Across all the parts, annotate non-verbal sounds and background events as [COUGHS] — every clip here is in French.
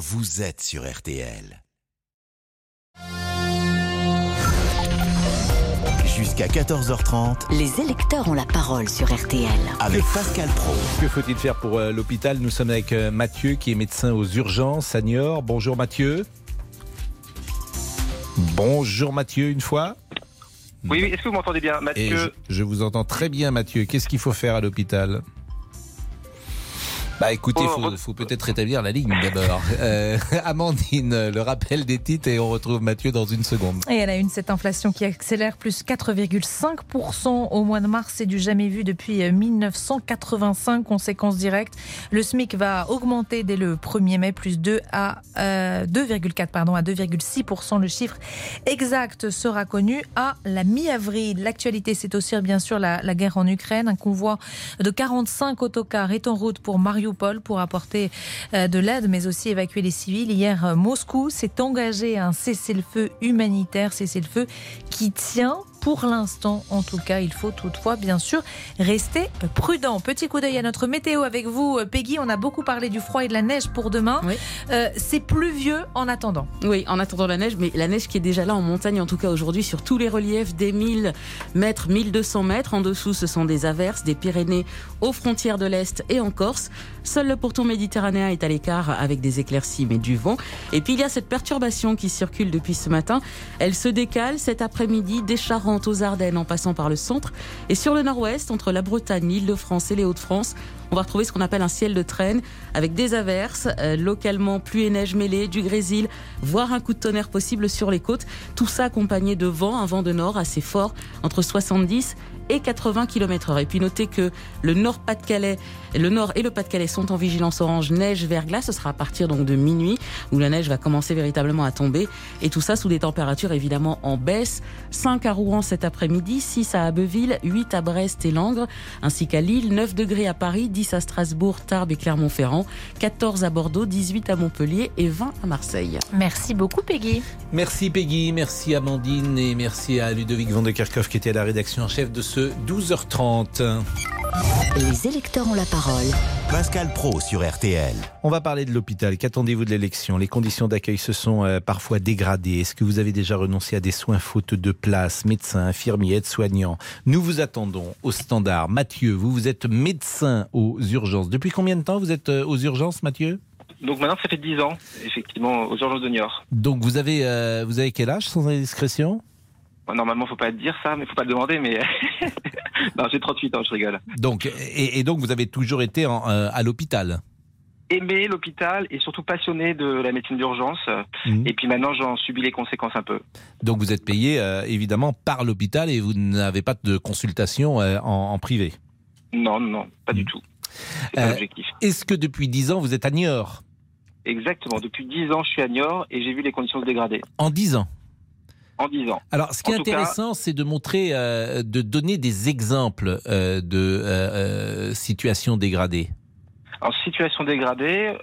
vous êtes sur RTL. Jusqu'à 14h30 Les électeurs ont la parole sur RTL. avec Pascal Pro. Que faut-il faire pour euh, l'hôpital? Nous sommes avec euh, Mathieu qui est médecin aux urgences à Niort. Bonjour Mathieu. Bonjour Mathieu une fois. Oui, oui, est-ce que vous m'entendez bien? Et Mathieu je, je vous entends très bien Mathieu. Qu'est-ce qu'il faut faire à l'hôpital? Bah écoutez, il Oh, faut, re- faut peut-être rétablir la ligne d'abord. [LAUGHS] Euh, Amandine, le rappel des titres et on retrouve Mathieu dans une seconde. Et elle a une cette inflation qui accélère plus 4,5% au mois de mars. C'est du jamais vu depuis euh, 1985. Conséquence directe, le SMIC va augmenter dès le 1er mai, plus 2 à euh, 2,4 pardon à 2,6%. Le chiffre exact sera connu à la mi-avril. L'actualité, c'est aussi bien sûr la, la guerre en Ukraine. Un convoi de 45 autocars est en route pour Pour apporter euh, de l'aide, mais aussi évacuer les civils. Hier, euh, Moscou s'est engagé à un cessez-le-feu humanitaire, cessez-le-feu qui tient. Pour l'instant, en tout cas, il faut toutefois, bien sûr, rester prudent. Petit coup d'œil à notre météo avec vous, euh, Peggy. On a beaucoup parlé du froid et de la neige pour demain. Oui. Euh, c'est pluvieux en attendant. Oui, en attendant la neige, mais la neige qui est déjà là en montagne, en tout cas aujourd'hui, sur tous les reliefs, des 1000 mètres, 1200 mètres. En dessous, ce sont des averses, des Pyrénées aux frontières de l'Est et en Corse. Seul le pourtour méditerranéen est à l'écart avec des éclaircies, mais du vent. Et puis il y a cette perturbation qui circule depuis ce matin. Elle se décale cet après-midi des Charentes aux Ardennes en passant par le centre. Et sur le nord-ouest, entre la Bretagne, l'Île-de-France et les Hauts-de-France, on va retrouver ce qu'on appelle un ciel de traîne avec des averses, euh, localement pluie et neige mêlée, du grésil, voire un coup de tonnerre possible sur les côtes. Tout ça accompagné de vent, un vent de nord assez fort, entre 70 et 80 km heure. Et puis notez que le Nord-Pas-de-Calais, le Nord et le Pas-de-Calais sont en vigilance orange neige verglas. Ce sera à partir donc de minuit où la neige va commencer véritablement à tomber. Et tout ça sous des températures évidemment en baisse. 5 à Rouen cet après-midi, 6 à Abbeville, 8 à Brest et Langres, ainsi qu'à Lille, 9 degrés à Paris, 10 à Strasbourg, Tarbes et Clermont-Ferrand, 14 à Bordeaux, 18 à Montpellier et 20 à Marseille. Merci beaucoup, Peggy. Merci Peggy, merci Amandine et merci à Ludovic Van de Kerkhoff qui était à la rédaction en chef de ce 12h30. Les électeurs ont la parole. Pascal Pro sur RTL. On va parler de l'hôpital. Qu'attendez-vous de l'élection? Les conditions d'accueil se sont euh, parfois dégradées. Est-ce que vous avez déjà renoncé à des soins faute de place? Médecins, infirmiers, aides-soignants. Nous vous attendons au standard. Mathieu, vous, vous êtes médecin aux urgences. Depuis combien de temps vous êtes euh, aux urgences, Mathieu? Donc maintenant, ça fait 10 ans, effectivement, aux urgences de Niort. Donc vous avez, euh, vous avez quel âge sans indiscrétion? Normalement, faut pas dire ça, mais faut pas le demander, mais... [LAUGHS] non, j'ai 38 ans, je rigole. donc, et, et donc vous avez toujours été en, euh, à l'hôpital? Aimer l'hôpital et surtout passionné de la médecine d'urgence. Mhm. Et puis maintenant, j'en subis les conséquences un peu. Donc vous êtes payé euh, évidemment par l'hôpital et vous n'avez pas de consultation euh, en, en privé? Non, non, pas du Mhm. tout. C'est Euh, l'objectif. Est-ce que depuis 10 ans vous êtes à Niort? Exactement. Depuis 10 ans, je suis à Niort et j'ai vu les conditions se dégrader. En 10 ans? En 10 ans. Alors, ce qui est En intéressant, c'est de montrer, euh, de donner des exemples euh, de euh, euh, situations dégradées. En situation dégradée,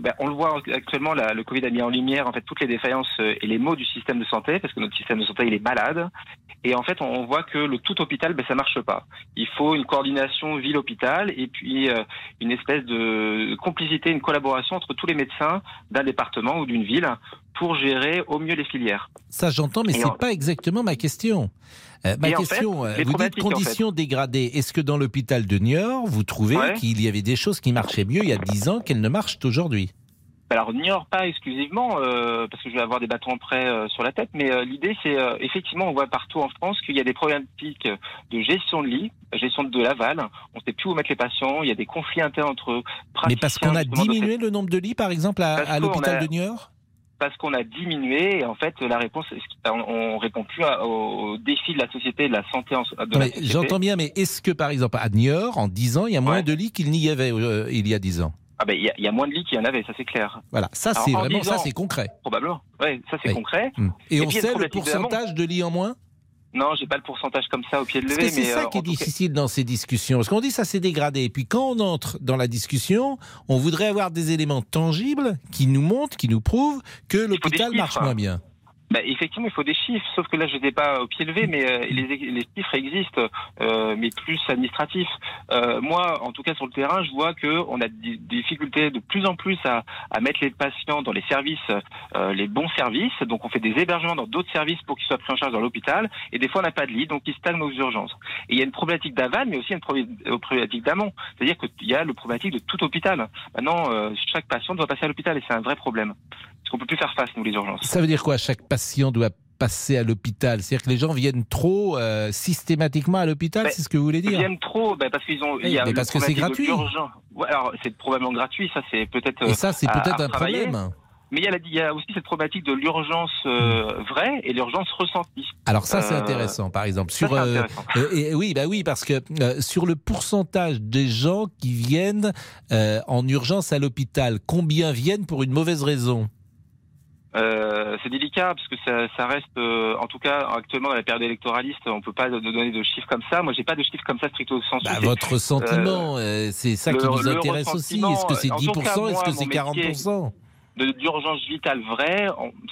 ben, on le voit actuellement, la- le Covid a mis en lumière en fait toutes les défaillances et les maux du système de santé, parce que notre système de santé il est malade. Et en fait, on voit que le tout hôpital, ben, ça marche pas. Il faut une coordination ville-hôpital et puis euh, une espèce de complicité, une collaboration entre tous les médecins d'un département ou d'une ville pour gérer au mieux les filières. Ça, j'entends, mais c'est en- pas exactement ma question. Euh, ma Et en question, fait, euh, vous dites problématiques, en fait. conditions dégradées. Est-ce que dans l'hôpital de Niort, vous trouvez Ouais. qu'il y avait des choses qui marchaient mieux il y a 10 ans qu'elles ne marchent aujourd'hui? Alors n'ignore pas exclusivement, euh, parce que je vais avoir des bâtons près euh, sur la tête, mais l'idée c'est effectivement on voit partout en France qu'il y a des problématiques de gestion de lit, gestion de l'aval, on ne sait plus où mettre les patients, il y a des conflits internes entre. Mais parce qu'on a diminué le nombre de lits, par exemple, à, l'hôpital a- de Niort? Parce qu'on a diminué et en fait la réponse ce- on, on répond plus aux défis de la société, de la santé de. J'entends bien, mais est-ce que, par exemple, à Niort, en 10 ans, il y a moins Ouais. de lits qu'il n'y avait euh, il y a 10 ans? Ah ben il y, a- il y a moins de lits qu'il y en avait, ça c'est clair, Voilà, ça c'est en vraiment, 10 ça c'est concret. probablement. Ouais, ça c'est concret. Hmm. Et, Et on puis, sait le pourcentage de lits en moins? Non, j'ai pas le pourcentage comme ça au pied de que c'est ça euh, qui est cas- difficile dans ces discussions. Parce qu'on dit ça s'est dégradé. Et puis quand on entre dans la discussion, on voudrait avoir des éléments tangibles qui nous montrent, qui nous prouvent que l'hôpital marche moins bien. Bah, effectivement, il faut des chiffres, sauf que là, je n'étais pas au pied levé, mais euh, les, les, chiffres existent, euh, mais plus administratifs. Euh, moi, en tout cas sur le terrain, je vois que on a des, difficultés de plus en plus à, mettre les patients dans les services, euh, les bons services. Donc, on fait des hébergements dans d'autres services pour qu'ils soient pris en charge dans l'hôpital, et des fois, on n'a pas de lit, donc ils stagnent aux urgences. Et il y a une problématique d'aval, mais aussi une problématique d'amont. C'est-à-dire qu'il y a le problématique de tout hôpital. Maintenant, chaque patient doit passer à l'hôpital, et c'est un vrai problème. Parce qu'on peut plus faire face, nous, les urgences. Ça veut dire quoi? Chaque patient doit passer à l'hôpital C'est-à-dire que les gens viennent trop euh, systématiquement à l'hôpital, c'est ce que vous voulez dire Ils viennent trop ben, parce qu'ils ont. Oui, mais parce que c'est gratuit. alors c'est probablement gratuit, ça c'est peut-être. Et ça c'est euh, peut-être un problème. Mais il y, a il y, a aussi cette problématique de l'urgence euh, vraie et l'urgence ressentie. Alors ça c'est intéressant, par exemple sur et, oui bah oui parce que sur le pourcentage des gens qui viennent en urgence à l'hôpital, combien viennent pour une mauvaise raison? Euh, c'est délicat parce que ça, ça reste, euh, en tout cas actuellement dans la période électoraliste, on peut pas donner de chiffres comme ça. Moi, j'ai pas de chiffres comme ça stricto sensu. Bah, votre sentiment, euh, c'est ça qui vous intéresse aussi. Est-ce que c'est 10% Est-ce que c'est 40% d'urgence vitale vraie,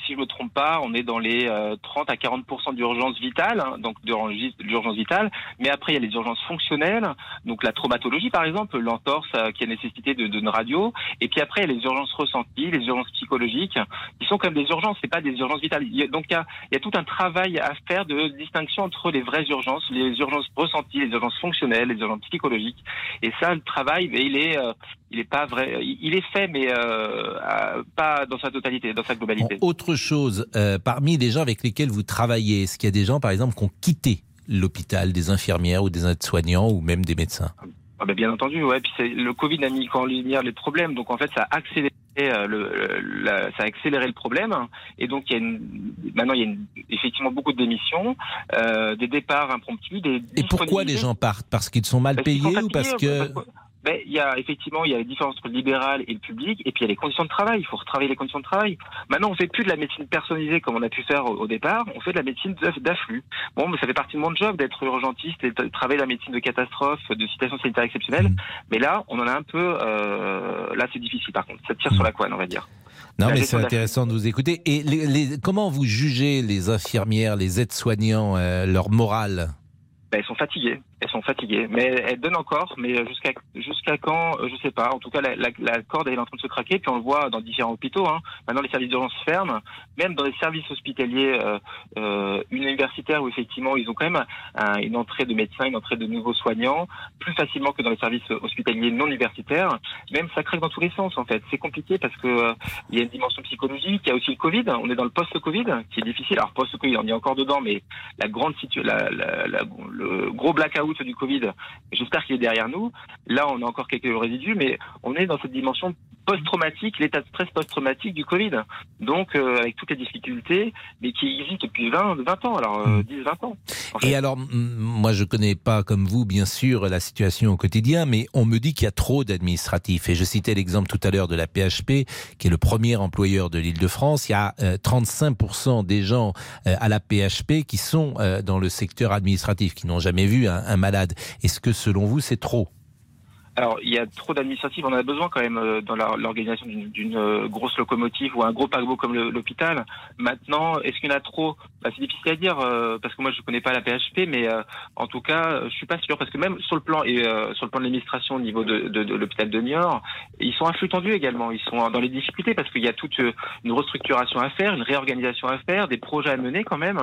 si je me trompe pas, on est dans les 30 euh, à 40% d'urgence vitale, hein, donc d'urgence vitale. Mais après, il y a les urgences fonctionnelles, donc la traumatologie par exemple, l'entorse euh, qui a nécessité d'une de, radio. Et puis après, il y a les urgences ressenties, les urgences psychologiques, qui sont comme des urgences, c'est pas des urgences vitales. donc il y, a, il y a tout un travail à faire de distinction entre les vraies urgences, les urgences ressenties, les urgences fonctionnelles, les urgences psychologiques. Et ça, le travail, il est euh, il est pas vrai. Il est fait, mais euh, pas dans sa totalité, dans sa globalité. autre chose, euh, parmi les gens avec lesquels vous travaillez, est-ce qu'il y a des gens, par exemple, qui ont quitté l'hôpital, des infirmières ou des aides-soignants ou même des médecins? Ah ben bien entendu, ouais. Puis le Covid a mis en lumière les problèmes, donc en fait ça a accéléré euh, le, ça a accéléré le problème. Et donc il y a une, maintenant il y a effectivement beaucoup de démissions, euh, des départs impromptus. Des et pourquoi les gens partent? Parce qu'ils sont mal payés ou parce que ben, il y a effectivement il y a la différence entre le libéral et le public, et puis il y a les conditions de travail. Il faut retravailler les conditions de travail. Maintenant, on fait plus de la médecine personnalisée comme on a pu faire au, départ. On fait de la médecine d'afflux. Bon, mais ça fait partie de mon job d'être urgentiste et de travailler la médecine de catastrophe, de situation sanitaire exceptionnelle. Mmh. Mais là, on en a un peu. Euh, là, c'est difficile. Par contre, ça tire sur la couenne, on va dire. Non, mais c'est intéressant de vous écouter. Et les, comment vous jugez les infirmières, les aides-soignants, euh, leur morale? Ben, elles sont fatiguées. Elles sont fatiguées, mais elles donnent encore. Mais jusqu'à jusqu'à quand, euh, je sais pas. En tout cas, la, la, la, corde elle est en train de se craquer. Puis on le voit dans différents hôpitaux. Hein. Maintenant, les services d'urgence ferment. Même dans les services hospitaliers euh, euh, universitaires, où effectivement ils ont quand même une entrée de médecins, une entrée de nouveaux soignants, plus facilement que dans les services hospitaliers non universitaires. Même ça craque dans tous les sens en fait. C'est compliqué parce que euh, il y a une dimension psychologique. Il y a aussi le Covid. On est dans le post-Covid, qui est difficile. Alors post-Covid, on est encore dedans, mais la grande situation, la, la, la le gros blackout du Covid, j'espère qu'il est derrière nous. Là, on a encore quelques résidus, mais on est dans cette dimension post-traumatique, l'état de stress post-traumatique du Covid. Donc, euh, avec toutes les difficultés, mais qui existent depuis 20, 20 ans, alors 10, euh, 20 hmm. ans. Et alors, moi, je connais pas, comme vous, bien sûr, la situation au quotidien, mais on me dit qu'il y a trop d'administratifs. Et je citais l'exemple tout à l'heure de la PHP, qui est le premier employeur de l'île de France. Il y a 35% euh, des gens à la PHP qui sont dans le secteur administratif, qui n'ont jamais vu un malade. Est-ce que, selon vous, c'est trop? Alors, il y a trop d'administratifs. On en a besoin quand même euh, dans l'organisation d'une euh, grosse locomotive ou un gros paquebot comme l'hôpital. Maintenant, est-ce qu'il y en a trop? Bah, C'est difficile à dire euh, parce que moi je connais pas la PHP, mais en tout cas, je suis pas sûr parce que même sur le plan et sur le plan de l'administration au niveau de, de, de l'hôpital de Niort, ils sont influx tendus également. Ils sont dans les difficultés parce qu'il y a toute une restructuration à faire, une réorganisation à faire, des projets à mener quand même.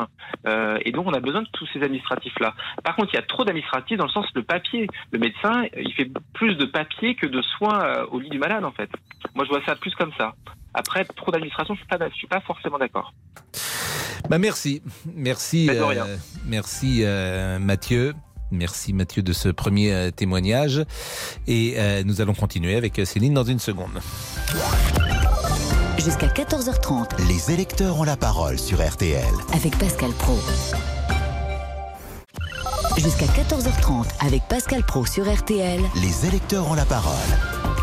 et donc, on a besoin de tous ces administratifs-là. Par contre, il y a trop d'administratifs dans le sens le papier. Le médecin, il fait plus plus de papier que de soins euh, au lit du malade, en fait. Moi, je vois ça plus comme ça. Après, trop d'administration, je ne suis, pas forcément d'accord. Bah merci, merci, euh, merci euh, Mathieu. Merci Mathieu de ce premier témoignage. Et nous allons continuer avec Céline dans une seconde. Jusqu'à 14h30. Les électeurs ont la parole sur RTL. Avec Pascal Pro. Jusqu'à 14h30 avec Pascal Pro sur RTL. Les électeurs ont la parole.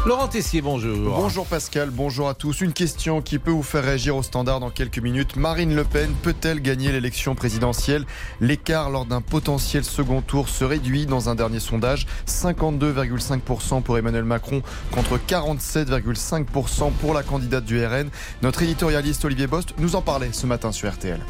Laurent Tessier, bonjour. Bonjour Pascal, bonjour à tous. Une question qui peut vous faire réagir au standard dans quelques minutes. Marine Le Pen peut-elle gagner l'élection présidentielle? L'écart lors d'un potentiel second tour se réduit dans un dernier sondage. 52,5% pour Emmanuel Macron contre 47,5% pour la candidate du RN. Notre éditorialiste Olivier Bost nous en parlait ce matin sur RTL.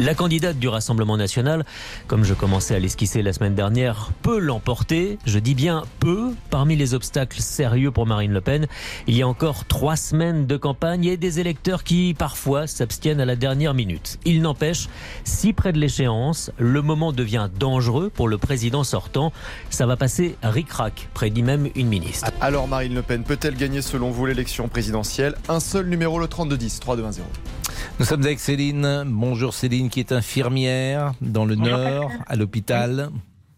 La candidate du Rassemblement national, comme je commençais à l'esquisser la semaine dernière, peut l'emporter. Je dis bien peu. Parmi les obstacles sérieux pour Marine Le Pen. Il y a encore trois semaines de campagne et des électeurs qui parfois s'abstiennent à la dernière minute. Il n'empêche, si près de l'échéance, le moment devient dangereux pour le président sortant, ça va passer ric-rac, prédit même une ministre. Alors Marine Le Pen peut-elle gagner selon vous l'élection présidentielle? Un seul numéro, le 3210, 3210. Nous sommes avec Céline. Bonjour Céline qui est infirmière dans le Nord, à l'hôpital.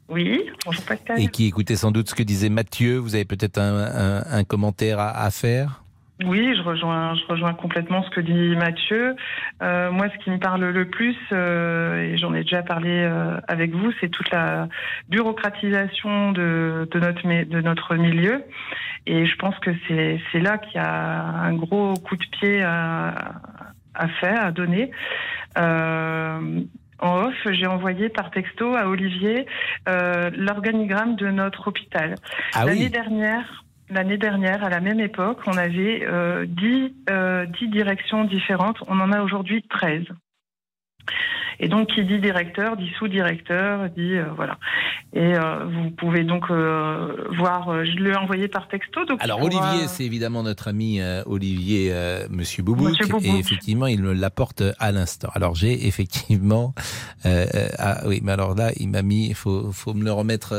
Oui, bonjour Pascal. Et qui écoutait sans doute ce que disait Mathieu. Vous avez peut-être un, commentaire à, faire? Oui, je rejoins, je rejoins complètement ce que dit Mathieu. Euh, moi, ce qui me parle le plus, euh, et j'en ai déjà parlé euh, avec vous, c'est toute la bureaucratisation de, de, notre, de notre milieu. Et je pense que c'est là qu'il y a un gros coup de pied à, à faire, à donner. Euh, en off, j'ai envoyé par texto à Olivier euh, l'organigramme de notre hôpital. Ah l'année dernière, l'année dernière, à la même époque, on avait euh, 10, euh, 10 directions différentes. On en a aujourd'hui 13. Et donc, qui dit directeur, dit sous-directeur, dit euh, voilà. Et euh, vous pouvez donc euh, voir, je l'ai envoyé par texto. Donc Alors, Olivier, c'est évidemment notre ami Olivier, Monsieur Boubouk, et effectivement, il me l'apporte à l'instant. Alors, j'ai effectivement, ah, oui, mais alors là, il m'a mis, il faut, faut me le remettre,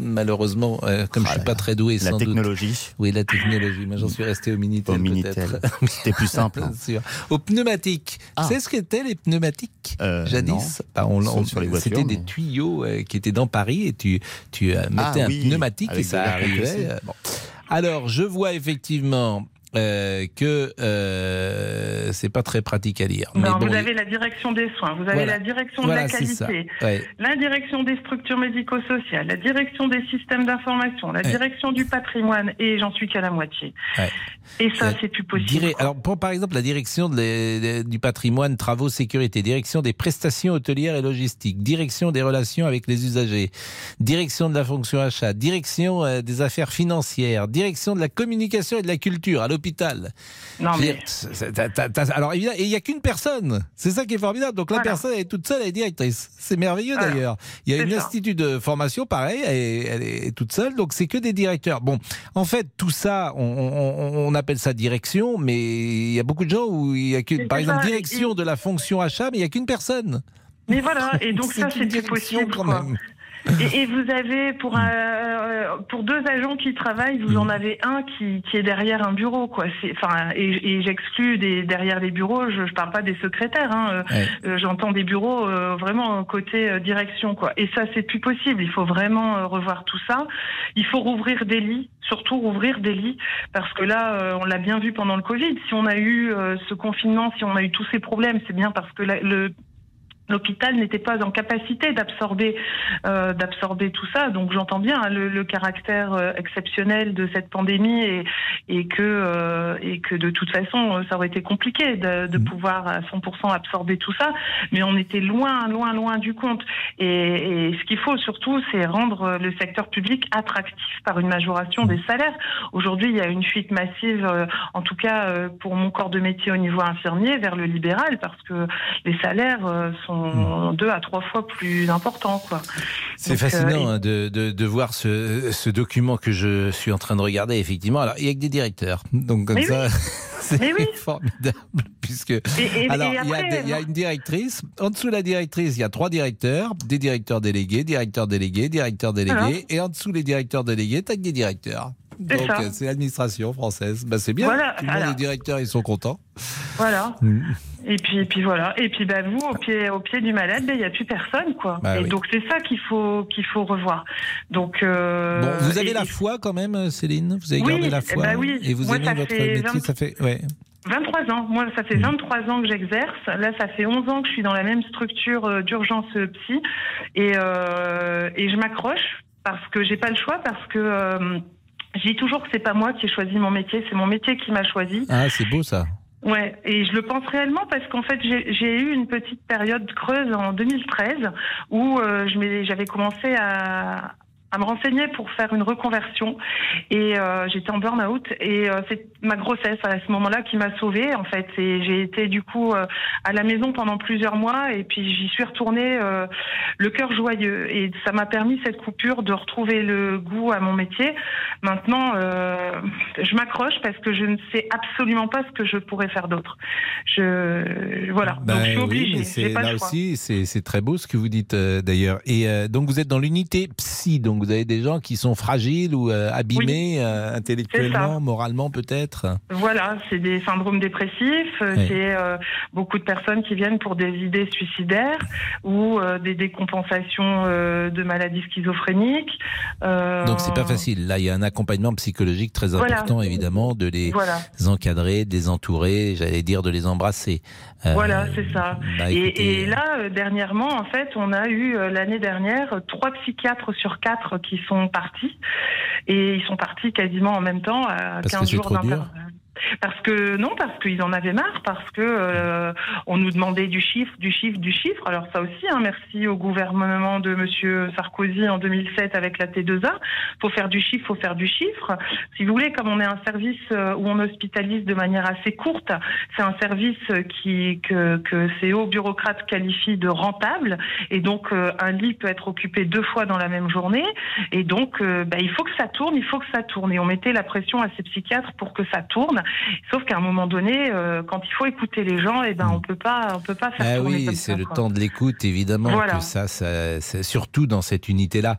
malheureusement, comme je suis pas très doué, la technologie. Oui, la technologie. Moi, j'en suis resté au Minitel. Au Minitel. C'était plus simple. Hein. [LAUGHS] Au pneumatique. Ah. C'est ce qu'étaient les pneumatiques euh, jadis. Bah, c'était des tuyaux euh, qui étaient dans Paris et tu, tu euh, mettais ah un pneumatique et ça arrivait. Alors, je vois effectivement euh, que euh, c'est pas très pratique à lire. Non, vous avez la direction des soins, vous avez la direction de la qualité, la direction des structures médico-sociales, la direction des systèmes d'information, la direction du patrimoine, et j'en suis qu'à la moitié. Et ça, euh, c'est plus possible. Alors, pour, par exemple, la direction du patrimoine, travaux, sécurité, direction des prestations hôtelières et logistiques, direction des relations avec les usagers, direction de la fonction achat, direction euh, des affaires financières, direction de la communication et de la culture. À non, mais... alors évidemment, il n'y a qu'une personne. C'est ça qui est formidable. Donc la personne est toute seule, elle est directrice. C'est merveilleux d'ailleurs. Il y a une institut de formation, pareil, elle est, toute seule. Donc c'est que des directeurs. Bon, en fait, tout ça, on, appelle ça direction, mais il y a beaucoup de gens où il y a qu'une, par exemple, direction de la fonction achat, mais il n'y a qu'une personne. Mais voilà, et donc [LAUGHS] ça, c'est possible. Quand même. Et, vous avez pour un, pour deux agents qui travaillent, vous en avez un qui, qui est derrière un bureau, quoi. Enfin, et, et j'exclus des derrière les bureaux. Je, je parle pas des secrétaires. Hein. Euh, j'entends des bureaux euh, vraiment côté euh, direction, quoi. Et ça, c'est plus possible. Il faut vraiment revoir tout ça. Il faut rouvrir des lits, surtout rouvrir des lits, parce que là, on l'a bien vu pendant le Covid. Si on a eu ce confinement, si on a eu tous ces problèmes, c'est bien parce que le l'hôpital n'était pas en capacité d'absorber euh, d'absorber tout ça. Donc j'entends bien hein, le, caractère euh, exceptionnel de cette pandémie et, et que euh, et que de toute façon ça aurait été compliqué de, de mmh. pouvoir à 100% absorber tout ça. Mais on était loin loin loin du compte. Et, et ce qu'il faut surtout c'est rendre le secteur public attractif par une majoration des salaires. Aujourd'hui il y a une fuite massive, en tout cas pour mon corps de métier au niveau infirmier vers le libéral parce que les salaires sont Deux à trois fois plus importants. C'est fascinant euh, hein, de, de, voir ce, ce, document que je suis en train de regarder, effectivement. Alors, il y a que des directeurs. Donc, comme ça. [LAUGHS] C'est formidable, puisque alors il, y a, une directrice. En dessous de la directrice, il y a trois directeurs, des directeurs délégués, directeurs délégués, directeurs délégués, et en dessous les directeurs délégués, t'as que des directeurs. Donc euh, c'est l'administration française. Bah, c'est bien. les directeurs ils sont contents. Voilà. Mm. Et puis, puis voilà. Et puis bah, vous, au pied, au pied du malade, ben, il n'y a plus personne, quoi. Bah et donc c'est ça qu'il faut qu'il faut revoir. Donc. Euh, bon, vous avez la foi quand même, Céline? Vous avez gardé la eh foi. Ben oui. Et vous aimez votre métier. Ça fait ouais. 23 ans. Moi, ça fait 23 mm. ans que j'exerce. Là, ça fait 11 ans que je suis dans la même structure euh, d'urgence psy. Et, euh, et je m'accroche parce que j'ai pas le choix, parce que Je dis toujours que c'est pas moi qui ai choisi mon métier, c'est mon métier qui m'a choisi. Ah, c'est beau ça. Ouais, et je le pense réellement parce qu'en fait j'ai eu une petite période creuse en 2013 où euh, j'avais commencé à, à me renseigner pour faire une reconversion et euh, j'étais en burn-out et euh, c'est ma grossesse à ce moment-là qui m'a sauvée en fait et j'ai été du coup euh, à la maison pendant plusieurs mois et puis j'y suis retournée le cœur joyeux et ça m'a permis cette coupure de retrouver le goût à mon métier. Maintenant je m'accroche parce que je ne sais absolument pas ce que je pourrais faire d'autre. Je voilà ben donc je suis obligée. Oui, c'est là aussi c'est très beau ce que vous dites d'ailleurs et donc vous êtes dans l'unité psy donc vous avez des gens qui sont fragiles ou euh, abîmés euh, intellectuellement, moralement peut-être Voilà, c'est des syndromes dépressifs, euh, c'est beaucoup de personnes qui viennent pour des idées suicidaires ou des décompensations de maladies schizophréniques. Donc c'est pas facile. Là, il y a un accompagnement psychologique très important, évidemment, de les encadrer, de les entourer, j'allais dire de les embrasser. voilà, c'est ça. Bah, et, et, là, dernièrement, en fait, on a eu l'année dernière trois psychiatres sur quatre qui sont partis. Et ils sont partis quasiment en même temps, à 15 jours d'intervalle. Parce que non, parce qu'ils en avaient marre, parce que euh, on nous demandait du chiffre, du chiffre, du chiffre. Alors ça aussi, hein, merci au gouvernement de Monsieur Sarkozy en 2007 avec la T2A. Faut faire du chiffre, faut faire du chiffre. Si vous voulez, comme on est un service euh, où on hospitalise de manière assez courte, c'est un service que ces hauts bureaucrates qualifient de rentable, et donc euh, un lit peut être occupé deux fois dans la même journée, et donc bah, il faut que ça tourne, il faut que ça tourne. Et on mettait la pression à ces psychiatres pour que ça tourne. Sauf qu'à un moment donné, euh, quand il faut écouter les gens, et eh ben on peut pas, on peut pas faire. Ah oui, c'est le temps de l'écoute, évidemment. Que ça, ça surtout dans cette unité-là.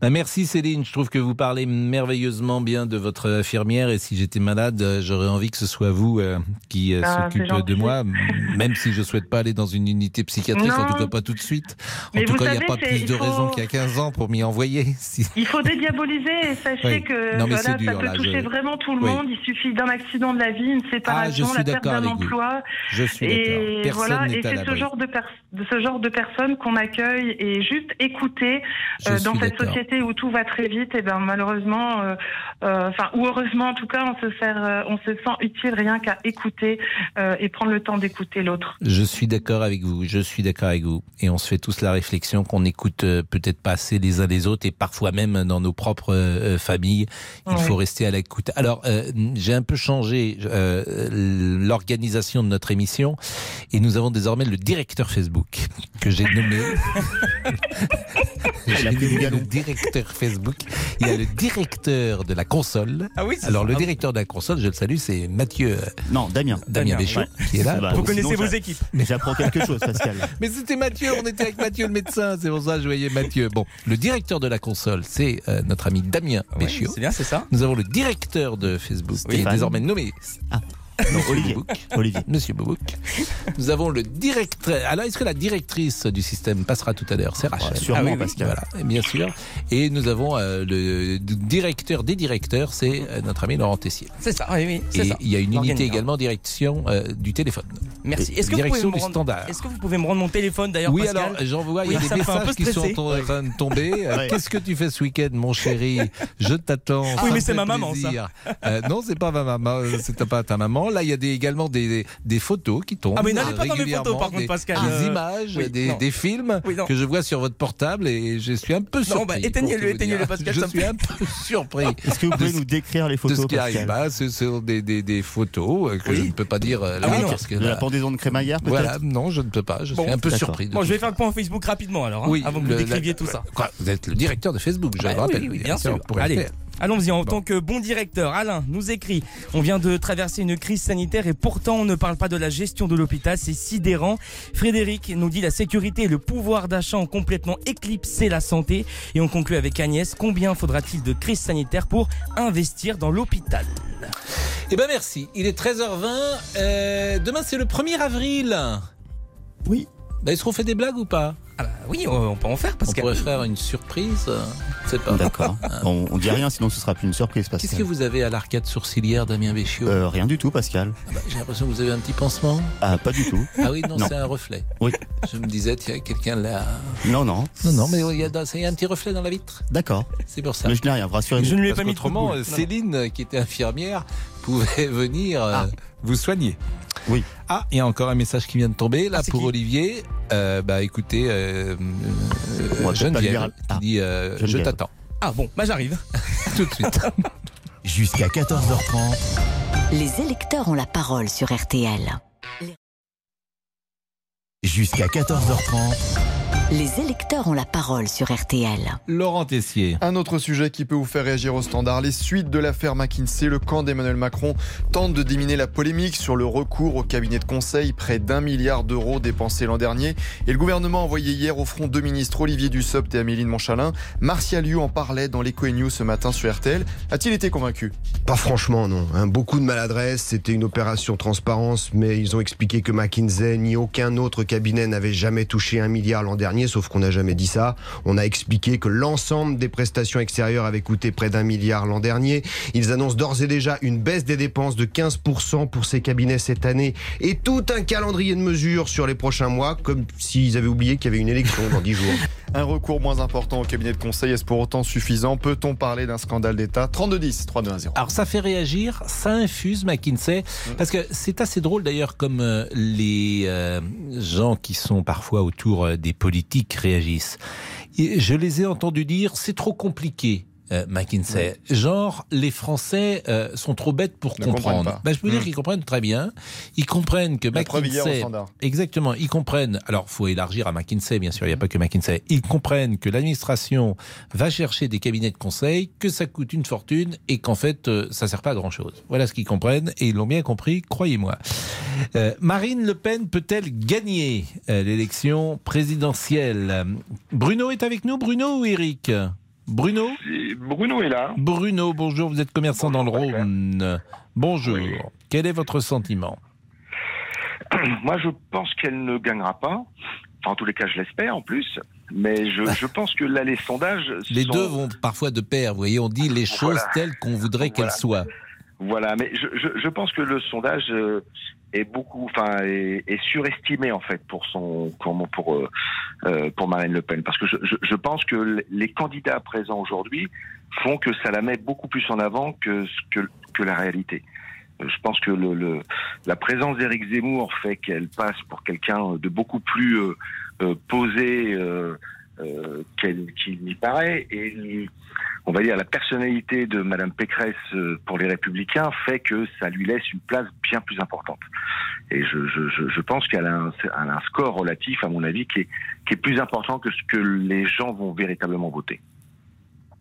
Bah, merci Céline. Je trouve que vous parlez merveilleusement bien de votre infirmière, et si j'étais malade, euh, j'aurais envie que ce soit vous euh, qui ah, s'occupe de moi, [LAUGHS] même si je souhaite pas aller dans une unité psychiatrique, en tout cas pas tout de suite. En tout cas, il n'y a pas plus de raison qu'il y a 15 ans pour m'y envoyer. [LAUGHS] Il faut dédiaboliser et sachez que voilà, ça peut toucher vraiment tout le monde. Il suffit d'un accident de la vie, une séparation, ah, la perte d'un emploi. Je suis et voilà, et c'est ce genre de, de, ce genre de personnes qu'on accueille et juste écouter euh, dans cette société où tout va très vite. Et ben malheureusement, euh, euh, enfin ou heureusement en tout cas, on se sert, on se sent utile rien qu'à écouter et prendre le temps d'écouter l'autre. Je suis d'accord avec vous. Je suis d'accord avec vous. Et on se fait tous la réflexion qu'on écoute peut-être pas assez les uns les autres et parfois même dans nos propres familles. Il faut rester à l'écoute. Alors j'ai un peu changé euh, l'organisation de notre émission et nous avons désormais le directeur Facebook que j'ai nommé. [LAUGHS] j'ai nommé le directeur Facebook. Il y a le directeur de la console. Ah oui, Alors le directeur de la console, je le salue, c'est Mathieu. Non, Damien. Damien, Béchot, qui est là. Vous connaissez vos équipes. Mais j'apprends quelque chose, Pascal. [LAUGHS] Mais c'était Mathieu, on était avec Mathieu le médecin, c'est pour ça que je voyais Mathieu. Bon, le directeur de la console, c'est euh, notre ami Damien oui, C'est bien, c'est ça. Nous avons le directeur de Facebook, qui est désormais nommé ah. Non, Olivier. Olivier. Monsieur Boubouk. Nous avons le directeur. Alors, est-ce que la directrice du système passera tout à l'heure? C'est Rachel. sûrement, ah Pascal. Voilà, bien sûr. Et nous avons euh, le directeur des directeurs, c'est euh, notre ami Laurent Tessier. C'est ça, oui, oui. Et il y a une unité également direction euh, du téléphone. Merci. Est-ce que, direction du standard. Est-ce que vous pouvez me rendre mon téléphone d'ailleurs Oui, alors j'en vois, il y a des messages qui sont en train de tomber. Qu'est-ce que tu fais ce week-end, mon chéri? Je t'attends. Oui, mais c'est ma maman, ça. non, c'est pas ma maman, c'est pas ta maman. Là, il y a des, également des, des, photos qui tombent. Ah, mais n'allez pas dans mes photos, par contre, Pascal. Des euh, images, des, des, films que je vois sur votre portable et je suis un peu surpris. Non, bah, éteignez-le, éteignez-le, Pascal. Je suis un peu surpris. [LAUGHS] Est-ce que vous pouvez nous décrire les photos de ce qui arrive bah, Ce sont des, des, des photos euh, que je ne peux pas dire euh, ah là. parce que, de la pendaison de crémaillère, peut-être Voilà, non, je ne peux pas. Je suis un peu surpris. Bon, je vais faire le point Facebook rapidement alors, hein, avant que vous décriviez tout ça. Vous êtes le directeur de Facebook, je le rappelle. Oui, bien sûr. Allez. Allons-y, en tant que bon directeur, Alain nous écrit On vient de traverser une crise sanitaire et pourtant on ne parle pas de la gestion de l'hôpital, c'est sidérant. Frédéric nous dit La sécurité et le pouvoir d'achat ont complètement éclipsé la santé. Et on conclut avec Agnès Combien faudra-t-il de crise sanitaire pour investir dans l'hôpital? Eh ben merci, il est 13h20. Euh, demain c'est le 1er avril. Oui, Bah, Est-ce qu'on fait des blagues ou pas? Ah bah oui, on peut en faire. Parce on pourrait faire une surprise. C'est pas. D'accord. [LAUGHS] on, on, dit rien, sinon ce sera plus une surprise, Pascal. Qu'est-ce que vous avez à l'arcade sourcilière, Damien Béchiot? Euh, Rien du tout, Pascal. Ah bah, J'ai l'impression que vous avez un petit pansement? Ah, pas du tout. Ah oui, non, c'est un reflet. Oui. Je me disais, tiens, quelqu'un l'a. Non, non. Non, non, mais il y, a, il y a un petit reflet dans la vitre. D'accord. C'est pour ça. Mais je n'ai rien, rassurez-vous. Je ne lui ai pas mis autrement. Céline, qui était infirmière, pouvait venir ah. vous soigner. Oui. Ah, il y a encore un message qui vient de tomber là ah, pour Olivier. Euh, bah écoutez, euh, euh, Geneviève qui dit euh, je t'attends. Ah bon, bah j'arrive. [LAUGHS] Tout de suite. [LAUGHS] Jusqu'à 14h30. Les électeurs ont la parole sur RTL. Jusqu'à 14h30. Les électeurs ont la parole sur RTL. Laurent Tessier. Un autre sujet qui peut vous faire réagir au standard, les suites de l'affaire McKinsey. Le camp d'Emmanuel Macron tente de diminuer la polémique sur le recours au cabinet de conseil, près d'un milliard d'euros dépensés l'an dernier. Et le gouvernement a envoyé hier au front deux ministres, Olivier Dussopt et Améline Montchalin. Martial Liu en parlait dans l'Eco News ce matin sur RTL. A-t-il été convaincu? Pas franchement, non. Hein. beaucoup de maladresse, c'était une opération transparence, mais ils ont expliqué que McKinsey ni aucun autre cabinet n'avait jamais touché un milliard l'an dernier sauf qu'on n'a jamais dit ça. On a expliqué que l'ensemble des prestations extérieures avait coûté près d'un milliard l'an dernier. Ils annoncent d'ores et déjà une baisse des dépenses de 15% pour ces cabinets cette année et tout un calendrier de mesures sur les prochains mois, comme s'ils avaient oublié qu'il y avait une élection dans 10 jours. [LAUGHS] Un recours moins important au cabinet de conseil, est-ce pour autant suffisant? Peut-on parler d'un scandale d'État? 32-10, 3-2-1-0. Alors ça fait réagir, ça infuse McKinsey, mmh. parce que c'est assez drôle d'ailleurs comme euh, les euh, gens qui sont parfois autour euh, des politiques réagissent. Je les ai entendus dire c'est trop compliqué euh, McKinsey. Genre, les Français euh, sont trop bêtes pour comprendre. Ben, je peux dire mmh. qu'ils comprennent très bien. Ils comprennent que McKinsey. Exactement. Ils comprennent. Alors, faut élargir à McKinsey, bien sûr. Il n'y a pas que McKinsey. Ils comprennent que l'administration va chercher des cabinets de conseil, que ça coûte une fortune et qu'en fait, euh, ça sert pas à grand chose. Voilà ce qu'ils comprennent et ils l'ont bien compris, croyez-moi. Marine Le Pen peut-elle gagner l'élection présidentielle? Bruno est avec nous. Bruno ou Eric? Bruno Bruno est là. Bruno, bonjour, vous êtes commerçant dans le Rhône. Bonjour. Quel est votre sentiment? [CLEARS THROAT] Moi, je pense qu'elle ne gagnera pas. en tous les cas, je l'espère en plus. Mais je, [LAUGHS] pense que là, les sondages. Les deux vont parfois de pair. Vous voyez, on dit les choses telles qu'on voudrait qu'elles soient. Voilà, mais je, pense que le sondage euh, est beaucoup, enfin, est, surestimé en fait pour son, pour pour euh, euh, pour Marine Le Pen, parce que je, pense que les candidats présents aujourd'hui font que ça la met beaucoup plus en avant que que, que la réalité. Je pense que le, la présence d'Éric Zemmour fait qu'elle passe pour quelqu'un de beaucoup plus posé qu'il n'y paraît, et on va dire, la personnalité de Madame Pécresse euh, pour les Républicains fait que ça lui laisse une place bien plus importante. Et je, je, je pense qu'elle a, un score relatif, à mon avis, qui est, qui est plus important que ce que les gens vont véritablement voter.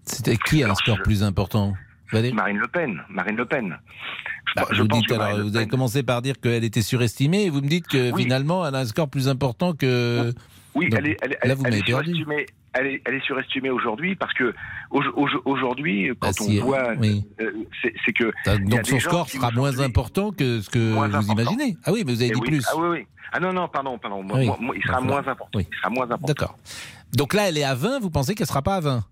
C'était qui a un score plus important? Marine Le Pen. Marine Le Pen. Bah, je, pense vous avez commencé par dire qu'elle était surestimée et vous me dites que finalement elle a un score plus important que. Oui, elle est, elle, là, vous elle est surestimée elle est, elle est surestimée aujourd'hui parce que aujourd'hui, quand bah, on voit, euh, c'est que donc son score sera moins important que ce que vous imaginez. Ah oui, mais vous avez dit plus. Ah oui, oui. Ah non, non, pardon, pardon. il sera moins important. Il sera moins important. D'accord. Donc là, elle est à 20. Vous pensez qu'elle sera pas à 20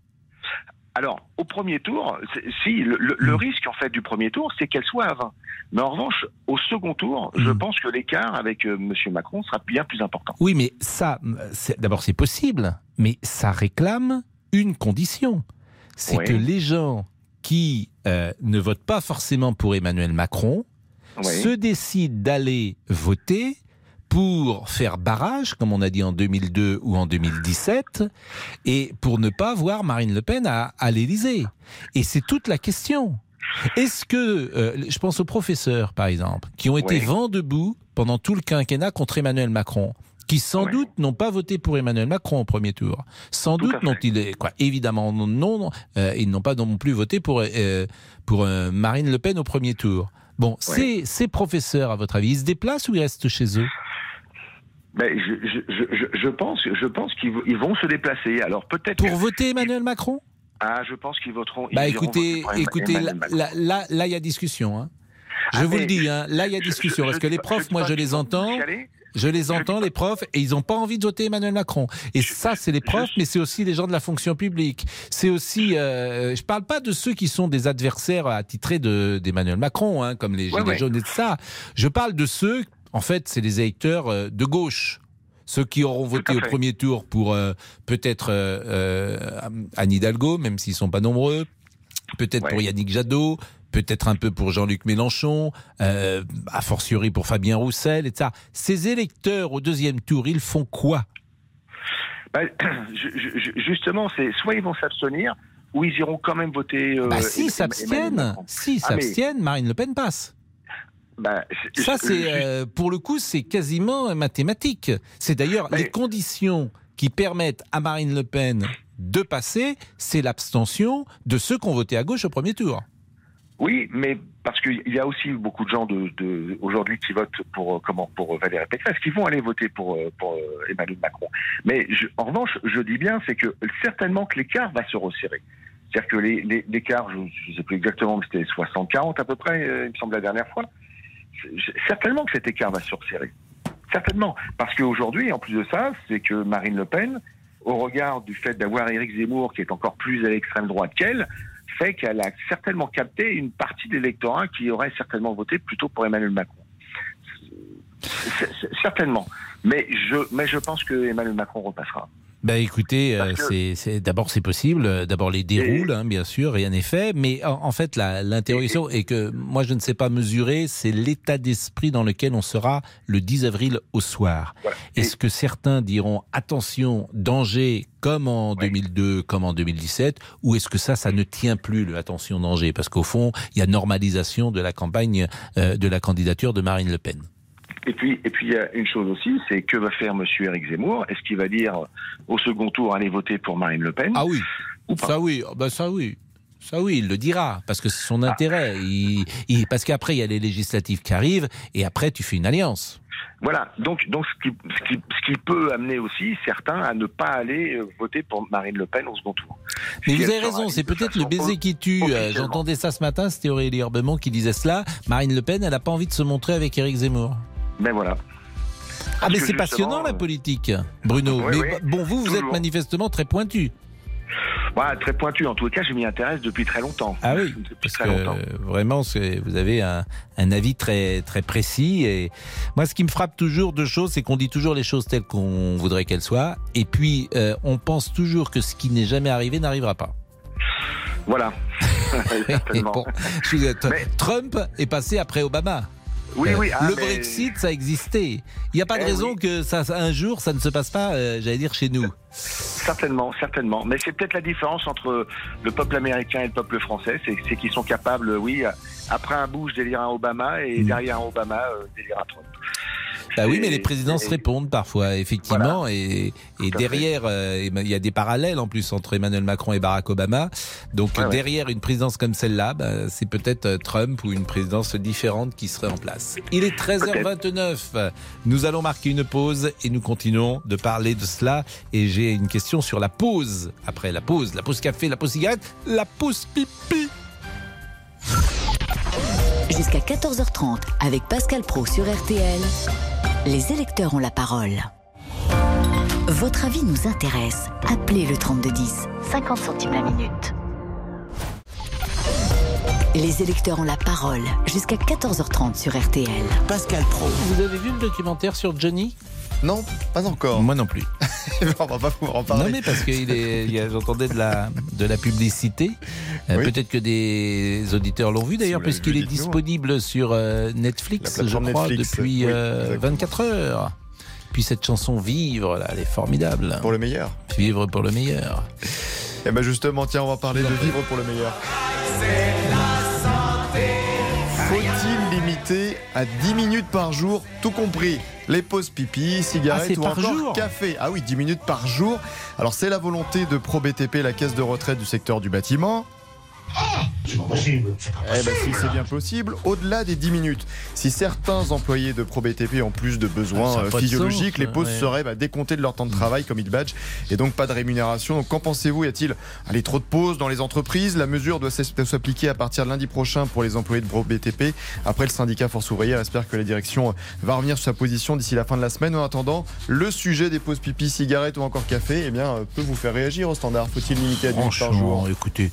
alors, au premier tour, si le, le, hmm. risque en fait du premier tour, c'est qu'elle soit à 20. Mais en revanche, au second tour, je hmm. pense que l'écart avec euh, M. Macron sera bien plus important. Oui, mais ça, d'abord, c'est possible, mais ça réclame une condition. C'est que les gens qui euh, ne votent pas forcément pour Emmanuel Macron se décident d'aller voter pour faire barrage, comme on a dit en 2002 ou en 2017, et pour ne pas voir Marine Le Pen à, à l'Élysée. Et c'est toute la question. Est-ce que, euh, je pense aux professeurs par exemple, qui ont été vent debout pendant tout le quinquennat contre Emmanuel Macron, qui sans doute n'ont pas voté pour Emmanuel Macron au premier tour. Sans doute n'ont-ils, quoi, évidemment non, euh, ils n'ont pas non plus voté pour, euh, pour Marine Le Pen au premier tour. Bon, ces, ces professeurs, à votre avis, ils se déplacent ou ils restent chez eux? Ben, je, je, je, pense, je pense qu'ils vont se déplacer. Alors peut-être pour voter Emmanuel Macron? Ah, je pense qu'ils voteront. Bah écoutez, écoutez, là, là, là, il y a discussion. Hein. Je ah, vous le dis, hein, là il y a discussion. Parce que les profs, moi je les entends. Je les entends, les profs, et ils n'ont pas envie de voter Emmanuel Macron. Et ça, c'est les profs, mais c'est aussi les gens de la fonction publique. C'est aussi, euh, je parle pas de ceux qui sont des adversaires attitrés de- d'Emmanuel Macron, hein, comme les Ouais, Gilets ouais. jaunes et de ça. Je parle de ceux, en fait, c'est les électeurs euh, de gauche. Ceux qui auront voté au premier tour pour euh, peut-être euh, euh, Anne Hidalgo, même s'ils sont pas nombreux, peut-être pour Yannick Jadot, peut-être un peu pour Jean-Luc Mélenchon, euh, a fortiori pour Fabien Roussel, etc. Ces électeurs au deuxième tour, ils font quoi? Bah, [CLEARS THROAT] ju- ju- justement, c'est soit ils vont s'abstenir, ou ils iront quand même voter. Bah Em- s'abstiennent, s'ils Ah, mais- s'abstiennent, Marine Le Pen passe. C'est- Ça, c'est je- euh, pour le coup, c'est quasiment mathématique. C'est d'ailleurs les conditions qui permettent à Marine Le Pen de passer, c'est l'abstention de ceux qui ont voté à gauche au premier tour. Oui, mais parce qu'il y a aussi beaucoup de gens de, de- aujourd'hui qui votent pour euh, comment pour euh, Valérie Pécresse, qui vont aller voter pour pour Emmanuel Macron. Mais je- en revanche, je dis bien, c'est que certainement que l'écart va se resserrer. C'est-à-dire que les- les- l'écart, je ne sais plus exactement, mais c'était 60-40 à peu près, il me semble la dernière fois. Certainement que cet écart va se. Certainement. Parce qu'aujourd'hui, en plus de ça, c'est que Marine Le Pen, au regard du fait d'avoir Éric Zemmour, qui est encore plus à l'extrême droite qu'elle, fait qu'elle a certainement capté une partie de qui aurait certainement voté plutôt pour Emmanuel Macron. Certainement. Mais je, mais je pense que Emmanuel Macron repassera. Ben écoutez, euh, que- c'est, d'abord c'est possible, euh, d'abord les déroule, hein, bien sûr, rien n'est fait, mais en, en fait l'interrogation est que moi je ne sais pas mesurer, c'est l'état d'esprit dans lequel on sera le 10 avril au soir. Est-ce que certains diront attention, danger comme en 2002, comme en 2017, ou est-ce que ça, ça ne tient plus le attention, danger? Parce qu'au fond, il y a normalisation de la campagne, euh, de la candidature de Marine Le Pen. Et puis, et puis il y a une chose aussi, c'est que va faire Monsieur Éric Zemmour? Est-ce qu'il va dire au second tour allez voter pour Marine Le Pen? Ah oui, ça oui, oh, bah ça oui. Ça oui, il le dira, parce que c'est son intérêt. Il- il- parce qu'après, il y a les législatives qui arrivent, et après, tu fais une alliance. Voilà. Donc, donc ce, qui, ce, qui, ce qui peut amener aussi certains à ne pas aller euh, voter pour Marine Le Pen au second tour. Mais Si vous avez raison, c'est peut-être le baiser qui tue. Euh. J'entendais ça ce matin, c'était Aurélie Herbemont qui disait cela. Marine Le Pen, elle n'a pas envie de se montrer avec Éric Zemmour. Ben voilà. Ah, mais c'est passionnant la euh, politique, Bruno. oui, mais oui, bon, vous, vous êtes manifestement très pointu. Voilà, très pointu. En tout cas, je m'y intéresse depuis très longtemps. Ah oui, depuis parce très que longtemps. euh, vraiment, vous avez un, un avis très très précis. Et moi, ce qui me frappe toujours de choses, c'est qu'on dit toujours les choses telles qu'on voudrait qu'elles soient, et puis euh, on pense toujours que ce qui n'est jamais arrivé n'arrivera pas. Voilà. [LAUGHS] [LAUGHS] Certainement. Bon, je vous- Trump est passé après Obama. Oui, Euh, oui, ah, le mais- Brexit, ça existait. Il n'y a pas de Eh raison oui. que ça, un jour, ça ne se passe pas, euh, j'allais dire, chez nous. Certainement, certainement. Mais c'est peut-être la différence entre le peuple américain et le peuple français, c'est qu'ils sont capables, oui, après un Bush d'élire un Obama Mm. et derrière un Obama euh, d'élire un Trump. Bah oui, mais les présidents se et- répondent parfois, effectivement. Et, et derrière, euh, il y a des parallèles en plus entre Emmanuel Macron et Barack Obama. Donc ouais. derrière une présidence comme celle-là, bah, c'est peut-être euh, Trump ou une présidence différente qui serait en place. Il est 13h29. Nous allons marquer une pause et nous continuons de parler de cela. Et j'ai une question sur la pause. Après la pause, la pause café, la pause cigarette, la pause pipi. Jusqu'à 14h30 avec Pascal Pro sur RTL, les électeurs ont la parole. Votre avis nous intéresse. Appelez le 3210, 50 centimes la minute. Les électeurs ont la parole jusqu'à 14h30 sur RTL. Pascal Pro. Vous avez vu le documentaire sur Johnny? Non, pas encore. Moi non plus. [LAUGHS] On va pas pouvoir en parler. Non mais parce que j'entendais de la, de la publicité. Euh, Oui. Peut-être que des auditeurs l'ont vu d'ailleurs, puisqu'il est dites-nous. disponible sur euh, Netflix, je crois, Netflix, depuis oui, euh, exactement. 24 heures. Puis cette chanson Vivre, là, elle est formidable. Pour le meilleur. Vivre pour le meilleur. Et ben justement, tiens, on va parler de vivre pour le meilleur. Faut-il limiter à 10 minutes par jour, tout compris? Les pauses pipi, Ah, cigarettes c'est ou par encore jour café Ah oui, 10 minutes par jour. Alors c'est la volonté de ProBTP, la caisse de retraite du secteur du bâtiment. C'est pas possible. Eh ben, si c'est bien possible, au-delà des 10 minutes. Si certains employés de ProBTP ont plus de besoins euh, de physiologiques, sens, les pauses ouais. seraient bah, décomptées de leur temps de travail comme badge et donc pas de rémunération. Donc qu'en pensez-vous? Y a-t-il allez, trop de pauses dans les entreprises? La mesure doit s'appliquer à partir de lundi prochain pour les employés de ProBTP. Après, le syndicat Force ouvrière espère que la direction va revenir sur sa position d'ici la fin de la semaine. En attendant, le sujet des pauses pipi, cigarettes ou encore café eh bien, euh, peut vous faire réagir au standard. Faut-il limiter à 10 minutes par jour? écoutez,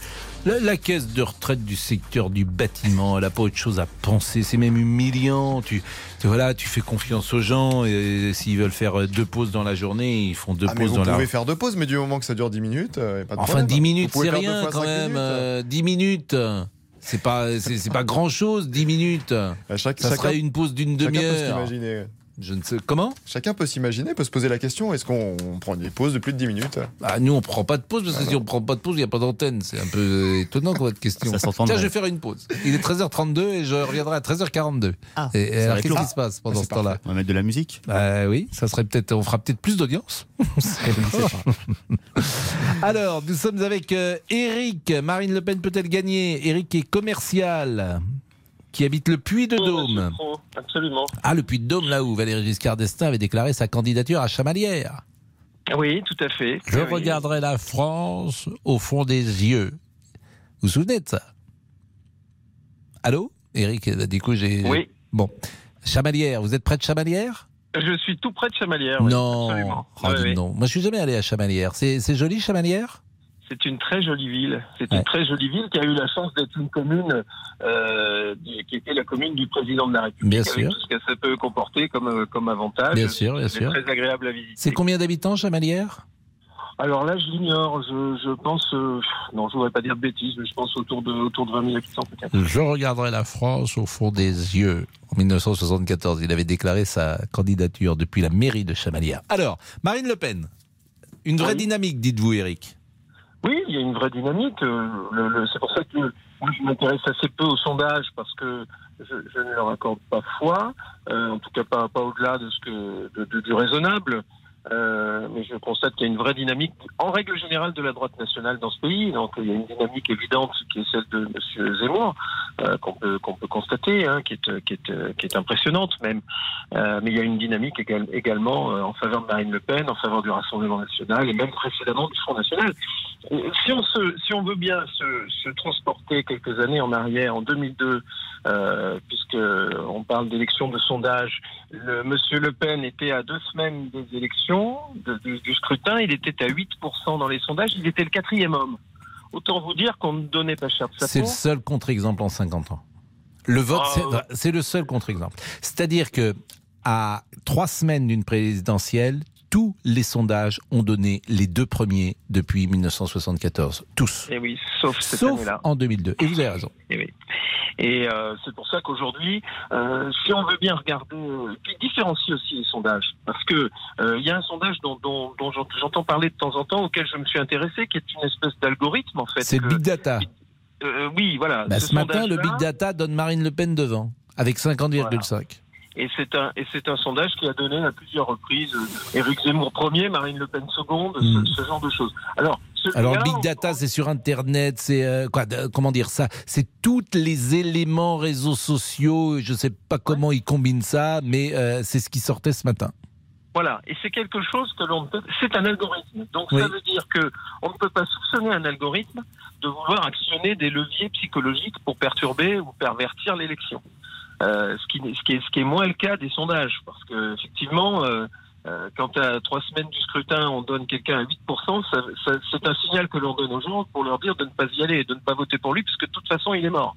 la, la caisse de retraite du secteur du bâtiment, elle n'a pas autre chose à penser. C'est même humiliant. Tu, tu- voilà, tu fais confiance aux gens. Et s'ils veulent faire euh, deux pauses dans la journée, ils font deux Ah, mais pauses vous dans la pouvez faire deux pauses, mais du moment que ça dure 10 minutes, euh, pas de Enfin, problème. 10 minutes, Vous c'est rien fois quand même. minutes. euh, 10 minutes. C'est pas, c'est pas grand chose, 10 minutes. Bah, chaque- ça chacun- serait une pause d'une demi-heure. Je ne sais comment? Chacun peut s'imaginer, peut se poser la question est-ce qu'on prend des pauses de plus de 10 minutes? Bah, nous, on prend pas de pause parce que si on prend pas de pause, il n'y a pas d'antenne. C'est un peu étonnant comme votre question. Ça s'entend Tiens, je vais faire une pause. Il est 13h32 et je reviendrai à 13h42. Ah, et, et alors, qu'est-ce qui se passe pendant Ah, ce temps-là? On va mettre de la musique? Bah oui, ça serait peut-être, on fera peut-être plus d'audience. [LAUGHS] [LAUGHS] Alors, nous sommes avec euh, Eric. Marine Le Pen peut-elle gagner? Eric est commercial, qui habite le Puy-de-Dôme. Absolument. Ah, le Puy-de-Dôme, là où Valéry Giscard d'Estaing avait déclaré sa candidature à Chamalières. Oui, tout à fait. Je Oui, regarderai la France au fond des yeux. Vous vous souvenez de ça? Allô? Eric, du coup, j'ai. Oui. Bon. Chamalières, vous êtes près de Chamalières? Je suis tout près de Chamalières. oui, Non. absolument. Oh, Oui, donc. Moi, je suis jamais allé à Chamalières. C'est c'est joli, Chamalières? C'est une très jolie ville. C'est Ouais. une très jolie ville qui a eu la chance d'être une commune euh, qui était la commune du président de la République. Bien avec sûr. Tout ce que ça peut comporter comme, euh, comme avantage. Bien sûr, bien C'est sûr. très agréable à visiter. C'est combien d'habitants, Chamalières? Alors là, je l'ignore. Je, je pense. euh, non, je voudrais pas dire de bêtises, mais je pense autour de, autour de 20 000 habitants peut-être. Je regarderai la France au fond des yeux. En 1974, il avait déclaré sa candidature depuis la mairie de Chamalières. Alors, Marine Le Pen, une vraie dynamique, dites-vous, Eric Oui, il y a une vraie dynamique. euh, c'est pour ça que moi, je m'intéresse assez peu aux sondages parce que je, je ne leur accorde pas foi, euh, en tout cas pas, pas au-delà de ce que de- de- du raisonnable. Euh, mais je constate qu'il y a une vraie dynamique, en règle générale, de la droite nationale dans ce pays. Donc il y a une dynamique évidente qui est celle de M. Zemmour, euh, qu'on peut, qu'on peut constater, hein, qui, est, qui, est, qui est impressionnante même. Euh, mais il y a une dynamique égal- également euh, en faveur de Marine Le Pen, en faveur du Rassemblement national et même précédemment du Front national. Si on, se, si on veut bien se, se transporter quelques années en arrière, en 2002, euh, puisque on parle d'élections de sondage, le, Monsieur Le Pen était à deux semaines des élections, de- du, du scrutin, il était à 8% dans les sondages, il était le quatrième homme. Autant vous dire qu'on ne donnait pas cher de sa C'est le seul contre-exemple en 50 ans. Le vote, Ah, c'est- ouais. c'est le seul contre-exemple. C'est-à-dire que à trois semaines d'une présidentielle, tous les sondages ont donné les deux premiers depuis 1974. Tous. Et Eh oui, sauf cette Sauf année-là. en 2002. Et vous avez raison. Et, oui. Et euh, c'est pour ça qu'aujourd'hui, euh, si on veut bien regarder, euh, puis différencier aussi les sondages, parce que euh, il y a un sondage dont, dont, dont j'ent- j'entends parler de temps en temps, auquel je me suis intéressé, qui est une espèce d'algorithme en fait. C'est le big data. Oui, voilà. Bah, ce matin, le big data donne Marine Le Pen devant, avec 50,5. Et c'est un et c'est un sondage qui a donné à plusieurs reprises euh, Éric Zemmour premier, Marine Le Pen seconde, ce, ce genre de choses. Alors, celui-là, Alors le big data, c'est sur Internet, c'est euh, quoi de- Comment dire ça? C'est tous les éléments réseaux sociaux. Je sais pas comment ils combinent ça, mais euh, c'est ce qui sortait ce matin. Voilà, et c'est quelque chose que l'on ne peut. C'est un algorithme. Donc Oui. ça veut dire que on ne peut pas soupçonner un algorithme de vouloir actionner des leviers psychologiques pour perturber ou pervertir l'élection. Euh, ce, qui, ce, qui est, ce qui est moins le cas des sondages, parce que effectivement, euh, euh, quand à trois semaines du scrutin, on donne quelqu'un à 8%, ça, ça- c'est un signal que l'on donne aux gens pour leur dire de ne pas y aller, de ne pas voter pour lui, puisque de toute façon, il est mort.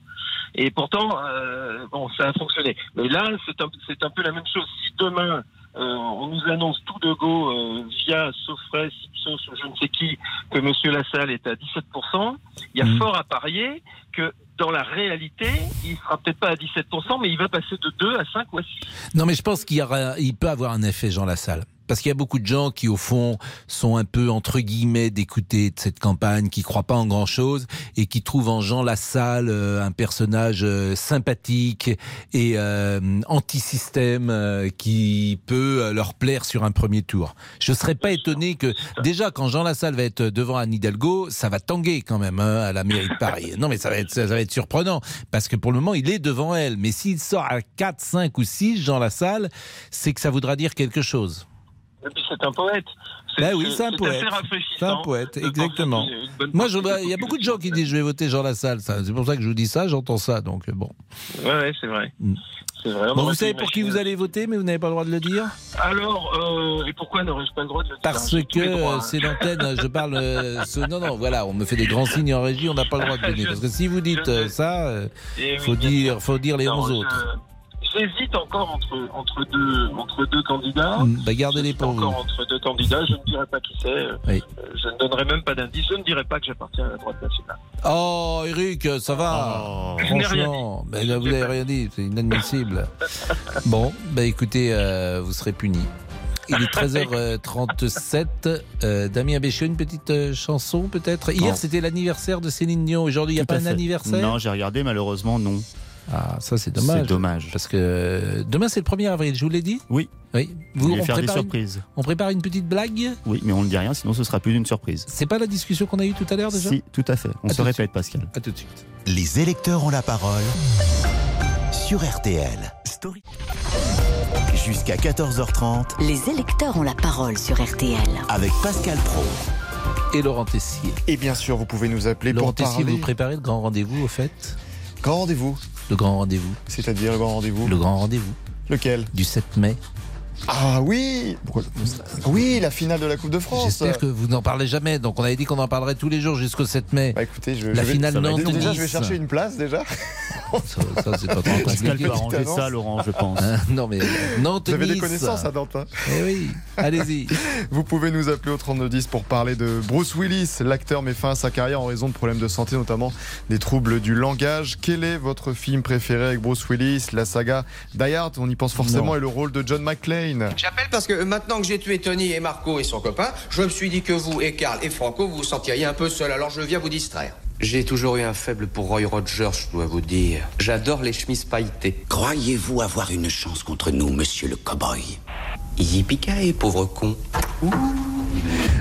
Et pourtant, euh, bon, ça a fonctionné. Mais là, c'est un, c'est un peu la même chose. Si demain, on nous annonce tout de go euh, via Sofray, Ipsos ou je ne sais qui que Monsieur Lassalle est à 17%, il y a Mhm. fort à parier que dans la réalité, il sera peut-être pas à 17%, mais il va passer de 2 à 5 ou à 6. Non, mais je pense qu'il y aura, il peut avoir un effet Jean Lassalle. Parce qu'il y a beaucoup de gens qui, au fond, sont un peu, entre guillemets, d'écouter de cette campagne, qui croient pas en grand-chose et qui trouvent en Jean Lassalle euh, un personnage euh, sympathique et euh, anti-système qui peut leur plaire sur un premier tour. Je serais pas étonné que, déjà, quand Jean Lassalle va être devant Anne Hidalgo, ça va tanguer quand même hein, à la mairie de Paris. Non, mais ça va, être, ça va être surprenant parce que pour le moment, il est devant elle. Mais s'il sort à 4, 5 ou 6, Jean Lassalle, c'est que ça voudra dire quelque chose. Et puis c'est un poète. Ben oui, c'est un poète. C'est un poète, exactement. Moi, je, il y a beaucoup de gens qui disent je vais voter Jean Lassalle. C'est pour ça que je vous dis ça, j'entends ça. Donc bon. Ouais, ouais, c'est vrai. Mm. Bon, vous savez pour qui vous allez voter, mais vous n'avez pas le droit de le dire Alors, euh, et pourquoi n'aurais-je pas le droit de le dire? Parce que euh, c'est l'antenne, je parle. euh, ce- non, non, voilà, on me fait des grands signes en régie, on n'a pas le droit de [LAUGHS] donner. Parce que si vous dites euh, ça, euh, Eh oui, faut dire, faut dire les Non, 11 je- autres. J'hésite encore entre, entre, deux, entre deux candidats. Mm, Bah, gardez-les pour vous. Encore entre deux candidats, je ne dirai pas qui c'est. euh, Oui. euh, Je ne donnerai même pas d'indice. Je ne dirai pas que j'appartiens à la droite nationale. Oh, Eric, ça va Oh. Je n'ai rien Franchement, mais là, vous n'avez rien dit, c'est inadmissible. [LAUGHS] bon, bah écoutez, euh, vous serez puni. Il est 13h37. Euh, Damien Béchiot, une petite euh, chanson peut-être? Hier, c'était l'anniversaire de Céline Dion. Aujourd'hui, il n'y a Tout pas un fait. anniversaire? Non, j'ai regardé, malheureusement, non. Ah, ça c'est dommage. C'est dommage. Parce que euh, demain c'est le 1er avril, je vous l'ai dit Oui. Oui. Vous on faire des prépare une- surprises. On prépare une petite blague Oui, mais on ne dit rien, sinon ce sera plus d'une surprise. C'est pas la discussion qu'on a eue tout à l'heure déjà Si, tout à fait. On À se répète, Pascal. À tout de suite. Les électeurs ont la parole sur RTL. Story. Jusqu'à 14h30 Les électeurs ont la parole sur RTL. avec Pascal Pro. Et Laurent Tessier. Et bien sûr, vous pouvez nous appeler Laurent pour Tessier, parler. vous préparez le grand rendez-vous au fait Grand rendez-vous. Le grand rendez-vous. C'est-à-dire le grand rendez-vous Le grand rendez-vous. Lequel? Du 7 mai. Ah oui Pourquoi- Oui, la finale de la Coupe de France. J'espère que vous n'en parlez jamais. Donc on avait dit qu'on en parlerait tous les jours jusqu'au 7 mai. Bah écoutez, je, La je vais- finale ça va être- Nantes-Nice. Déjà, je vais chercher une place déjà. [LAUGHS] Ça, ça, c'est pas trop Pascal compliqué. peut arranger ça, Laurent, je pense. Hein, [LAUGHS] non mais Nantes Vous avez des connaissances à Nantes. hein. Eh oui, allez-y. [LAUGHS] Vous pouvez nous appeler au 3210 pour parler de Bruce Willis. L'acteur met fin à sa carrière en raison de problèmes de santé, notamment des troubles du langage. Quel est votre film préféré avec Bruce Willis? La saga Die Hard, on y pense forcément, Non. et le rôle de John McClane. J'appelle parce que maintenant que j'ai tué Tony et Marco et son copain, je me suis dit que vous et Karl et Franco vous vous sentiriez un peu seul, alors je viens vous distraire. J'ai toujours eu un faible pour Roy Rogers, je dois vous dire. J'adore les chemises pailletées. Croyez-vous avoir une chance contre nous, monsieur le cow-boy? Yippee pauvre con.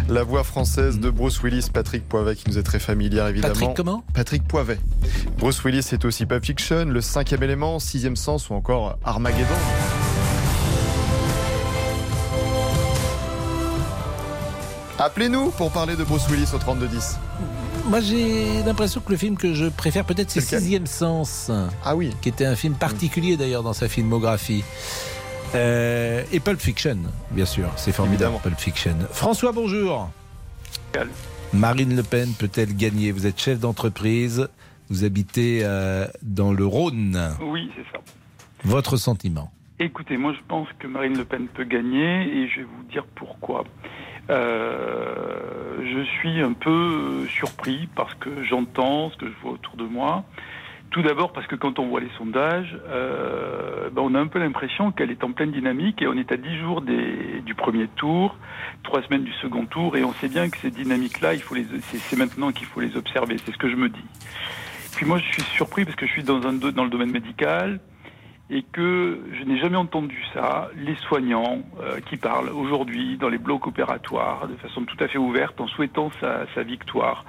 La voix française de Bruce Willis, Patrick Poivet, qui nous est très familière évidemment. Patrick comment? Patrick Poivet. Bruce Willis est aussi Pulp Fiction, Le Cinquième Élément, Sixième Sens ou encore Armageddon. Appelez-nous pour parler de Bruce Willis au 3210. Moi j'ai l'impression que le film que je préfère peut-être c'est Sixième Sens. Ah oui. Qui était un film particulier d'ailleurs dans sa filmographie. Euh, et Pulp Fiction, bien sûr, c'est formidable. Évidemment. Pulp Fiction. François, bonjour. Marine Le Pen peut-elle gagner? Vous êtes chef d'entreprise, vous habitez euh, dans le Rhône. Oui, c'est ça. Votre sentiment? Écoutez, moi je pense que Marine Le Pen peut gagner et je vais vous dire pourquoi. Euh, je suis un peu euh, surpris parce que j'entends ce que je vois autour de moi. Tout d'abord parce que quand on voit les sondages, euh, ben, on a un peu l'impression qu'elle est en pleine dynamique et on est à 10 jours du premier tour, trois semaines du second tour et on sait bien que ces dynamiques-là, c'est, maintenant qu'il faut les observer. C'est ce que je me dis. Puis moi, je suis surpris parce que je suis dans, un, dans le domaine médical et que je n'ai jamais entendu ça, les soignants euh, qui parlent aujourd'hui dans les blocs opératoires de façon tout à fait ouverte en souhaitant sa, victoire.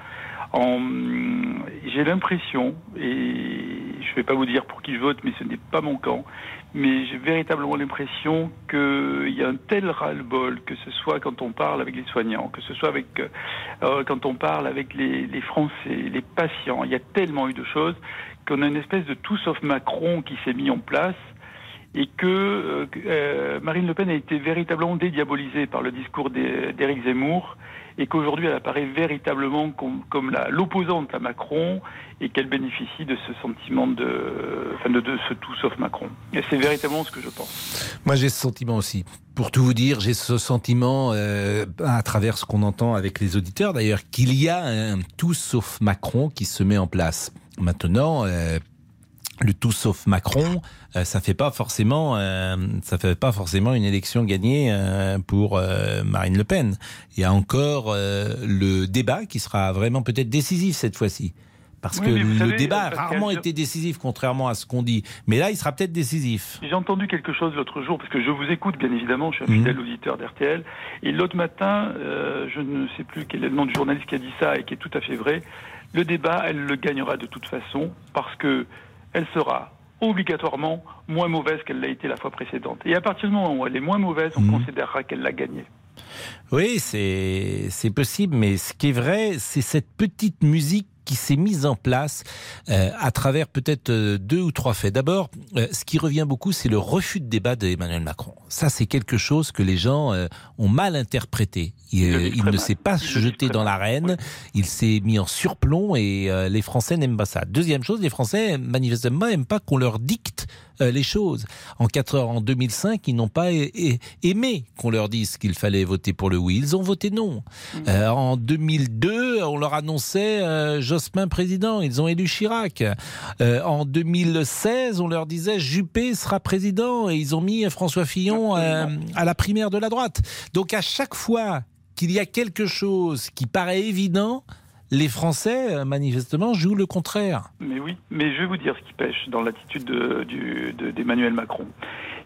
J'ai l'impression, et je ne vais pas vous dire pour qui je vote, mais ce n'est pas mon camp, mais j'ai véritablement l'impression qu'il y a un tel ras-le-bol, que ce soit quand on parle avec les soignants, que ce soit avec, euh, quand on parle avec les Français, les patients, il y a tellement eu de choses qu'on a une espèce de tout sauf Macron qui s'est mis en place et que euh, euh, Marine Le Pen a été véritablement dédiabolisée par le discours d'É- d'Éric Zemmour et qu'aujourd'hui elle apparaît véritablement comme, l'opposante à Macron et qu'elle bénéficie de ce sentiment de, enfin de, ce tout sauf Macron. C'est véritablement ce que je pense. Moi, j'ai ce sentiment aussi. Pour tout vous dire, j'ai ce sentiment, euh, à travers ce qu'on entend avec les auditeurs d'ailleurs, qu'il y a un tout sauf Macron qui se met en place. Maintenant, euh, le tout sauf Macron, euh, ça fait pas forcément, euh, ça fait pas forcément une élection gagnée euh, pour Marine Le Pen. Il y a encore le débat qui sera vraiment peut-être décisif cette fois-ci. Parce que le débat a rarement été décisif, contrairement à ce qu'on dit. Mais là, il sera peut-être décisif. J'ai entendu quelque chose l'autre jour, parce que je vous écoute, bien évidemment, je suis un fidèle mhm. auditeur d'RTL. Et l'autre matin, je ne sais plus quel est le nom du journaliste qui a dit ça, et qui est tout à fait vrai. Le débat, elle le gagnera de toute façon, parce que elle sera obligatoirement moins mauvaise qu'elle l'a été la fois précédente. Et à partir du moment où elle est moins mauvaise, on mhm. considérera qu'elle l'a gagnée. Oui, c'est possible, mais ce qui est vrai, c'est cette petite musique qui s'est mise en place euh, à travers peut-être euh, deux ou trois faits. D'abord, euh, ce qui revient beaucoup, c'est le refus de débat d'Emmanuel Macron. Ça, c'est quelque chose que les gens ont mal interprété. Il, ne s'est pas jeté dans l'arène, il s'est mis en surplomb et les Français n'aiment pas ça. Deuxième chose, les Français manifestement n'aiment pas qu'on leur dicte les choses. En 4 heures, en 2005, ils n'ont pas aimé qu'on leur dise qu'il fallait voter pour le oui. Ils ont voté non. Mmh. en 2002, on leur annonçait Jospin président. Ils ont élu Chirac. Euh, en 2016, on leur disait Juppé sera président et ils ont mis François Fillon euh, à la primaire de la droite. Donc à chaque fois qu'il y a quelque chose qui paraît évident, les Français, euh, manifestement, jouent le contraire. Mais oui, mais je vais vous dire ce qui pêche dans l'attitude d'Emmanuel Macron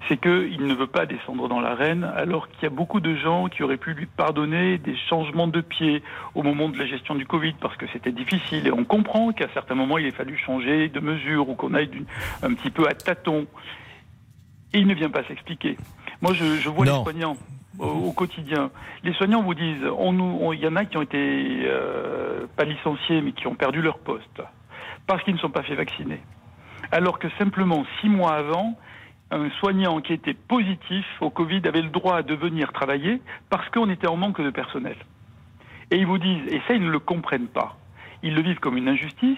c'est qu'il ne veut pas descendre dans l'arène, alors qu'il y a beaucoup de gens qui auraient pu lui pardonner des changements de pied au moment de la gestion du Covid, parce que c'était difficile. Et on comprend qu'à certains moments, il a fallu changer de mesure ou qu'on aille un petit peu à tâtons. Et il ne vient pas s'expliquer. Moi, je, vois les soignants au, quotidien. Les soignants vous disent, il y en a qui ont été euh, pas licenciés, mais qui ont perdu leur poste parce qu'ils ne sont pas fait vacciner. Alors que simplement six mois avant, un soignant qui était positif au Covid avait le droit de venir travailler parce qu'on était en manque de personnel. Et ils vous disent, et ça ils ne le comprennent pas, ils le vivent comme une injustice,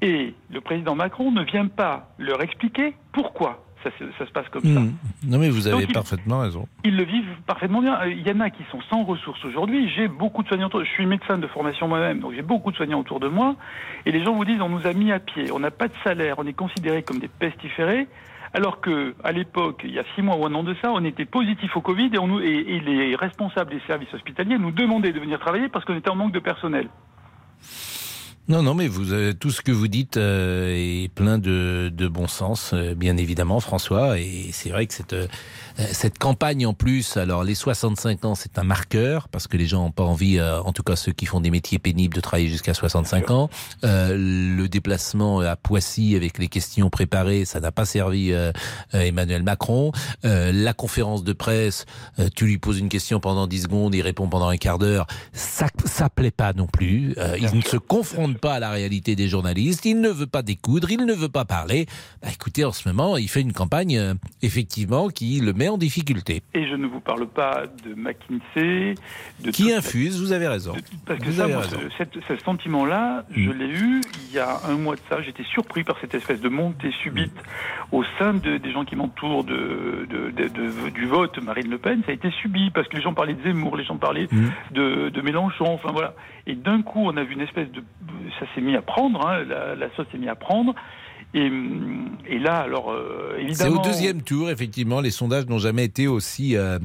et le président Macron ne vient pas leur expliquer pourquoi ça, se passe comme ça. Hmm. Non mais vous avez parfaitement raison. Ils le vivent parfaitement bien. Il y en a qui sont sans ressources aujourd'hui. J'ai beaucoup de soignants. Je suis médecin de formation moi-même, donc j'ai beaucoup de soignants autour de moi. Et les gens vous disent on nous a mis à pied, on n'a pas de salaire, on est considéré comme des pestiférés. Alors que à l'époque, il y a six mois ou un an de ça, on était positif au Covid et, on nous, et, les responsables des services hospitaliers nous demandaient de venir travailler parce qu'on était en manque de personnel. Non, non, mais vous, avez tout ce que vous dites euh, est plein de, de bon sens, euh, bien évidemment, François. Et c'est vrai que cette euh, cette campagne en plus, alors les 65 ans, c'est un marqueur parce que les gens n'ont pas envie, euh, en tout cas ceux qui font des métiers pénibles, de travailler jusqu'à 65 ans. Euh, le déplacement à Poissy avec les questions préparées, ça n'a pas servi Emmanuel Macron. la conférence de presse, tu lui poses une question pendant 10 secondes, il répond pendant un quart d'heure, ça ça plaît pas non plus. il ne se pas à la réalité des journalistes, il ne veut pas découdre, il ne veut pas parler. Bah, écoutez, en ce moment, il fait une campagne effectivement qui le met en difficulté. Et je ne vous parle pas de McKinsey. De qui infuse, vous avez raison. parce que ça, ce sentiment-là, je mm. l'ai eu il y a un mois de ça. J'étais surpris par cette espèce de montée subite au sein de, des gens qui m'entourent de, du vote Marine Le Pen. Ça a été subi parce que les gens parlaient de Zemmour, les gens parlaient mm. de, Mélenchon, enfin voilà. Et d'un coup, on a vu une espèce de... Ça s'est mis à prendre, hein, la, la sauce s'est mise à prendre. Et, là, alors, euh, évidemment. C'est au deuxième tour, effectivement. Les sondages n'ont jamais été aussi, euh,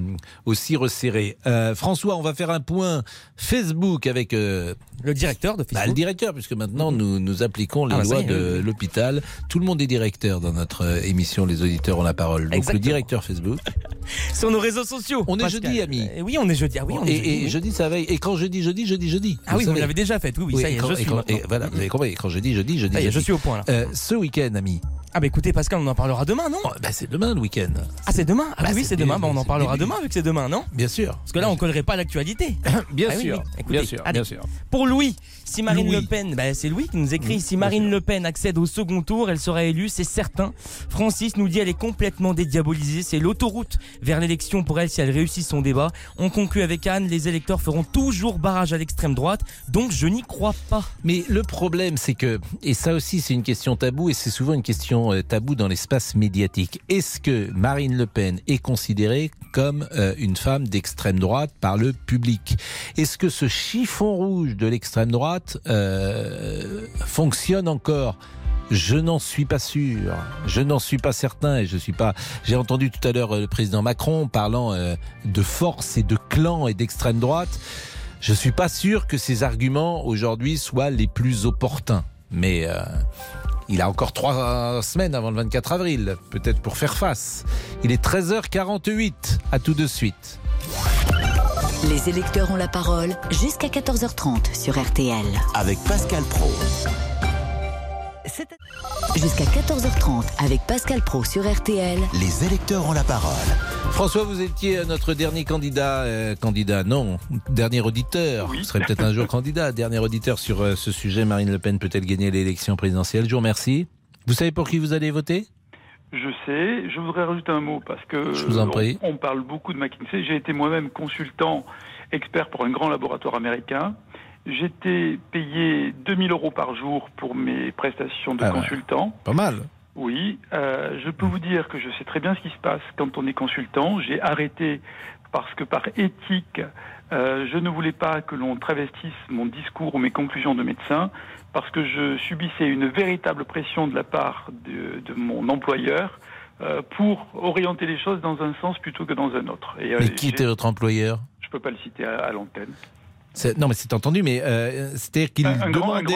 aussi resserrés. Euh, François, on va faire un point Facebook avec. le directeur de bah, Facebook. le directeur, puisque maintenant nous, nous appliquons les ah, bah, lois de l'hôpital. Tout le monde est directeur dans notre émission Les auditeurs ont la parole. Donc le directeur Facebook. [LAUGHS] Sur nos réseaux sociaux. On est jeudi, ami. oui, on est jeudi. Ah, oui, on et, est jeudi, et jeudi, ça va. Et quand je dis jeudi, je dis jeudi. Ah oui, vous l'avez déjà fait. Oui, oui, ça y est, je suis. Et, voilà, vous avez compris. Quand je dis jeudi, je dis. je suis au point là. ce week-end, ami. Ah bah écoutez Pascal, on en parlera demain, non? Bah C'est demain le week-end. Ah c'est demain? Ah bah oui c'est demain, bah, on en parlera demain vu que c'est demain, non? Bien sûr. Parce que là on collerait pas l'actualité. [LAUGHS] bien, sûr. bien sûr. bien sûr. Pour Louis, si Marine Le Pen, bah, c'est Louis qui nous écrit, si Marine Le Pen accède au second tour, elle sera élue, c'est certain. Francis nous dit elle est complètement dédiabolisée, c'est l'autoroute vers l'élection pour elle si elle réussit son débat. On conclut avec Anne, les électeurs feront toujours barrage à l'extrême droite, donc je n'y crois pas. Mais le problème c'est que, et ça aussi c'est une question tabou, et c'est souvent une question euh, tabou dans l'espace médiatique, est-ce que Marine Le Pen est considérée comme euh, une femme d'extrême droite par le public? Est-ce que ce chiffon rouge de l'extrême droite euh, fonctionne encore Je n'en suis pas sûr. Je n'en suis pas certain et je suis pas. J'ai entendu tout à l'heure euh, le président Macron parlant euh, de force et de clan et d'extrême droite. Je suis pas sûr que ces arguments aujourd'hui soient les plus opportuns. Mais il a encore trois semaines avant le 24 avril, peut-être pour faire face. Il est 13h48. À tout de suite. Les électeurs ont la parole jusqu'à 14h30 sur RTL. Avec Pascal Pro. Jusqu'à 14h30 avec Pascal Pro sur RTL. Les électeurs ont la parole. François, vous étiez notre dernier candidat, euh, candidat, non, dernier auditeur. Vous serez peut-être un jour candidat, dernier auditeur sur euh, ce sujet. Marine Le Pen peut-elle gagner l'élection présidentielle? Je vous remercie. Vous savez pour qui vous allez voter? Je sais. Je voudrais rajouter un mot parce que Je vous en on- prie. On, parle beaucoup de McKinsey. J'ai été moi-même consultant expert pour un grand laboratoire américain. J'étais payé 2000 euros par jour pour mes prestations de Ah consultant. Pas mal. Oui, euh, je peux vous dire que je sais très bien ce qui se passe quand on est consultant. J'ai arrêté parce que par éthique, euh, je ne voulais pas que l'on travestisse mon discours ou mes conclusions de médecin parce que je subissais une véritable pression de la part de, de mon employeur euh, pour orienter les choses dans un sens plutôt que dans un autre. Et, euh, Mais qui était votre employeur? Je peux pas le citer à, à l'antenne. Non, mais c'est entendu, mais euh, c'est-à-dire qu'il demandait.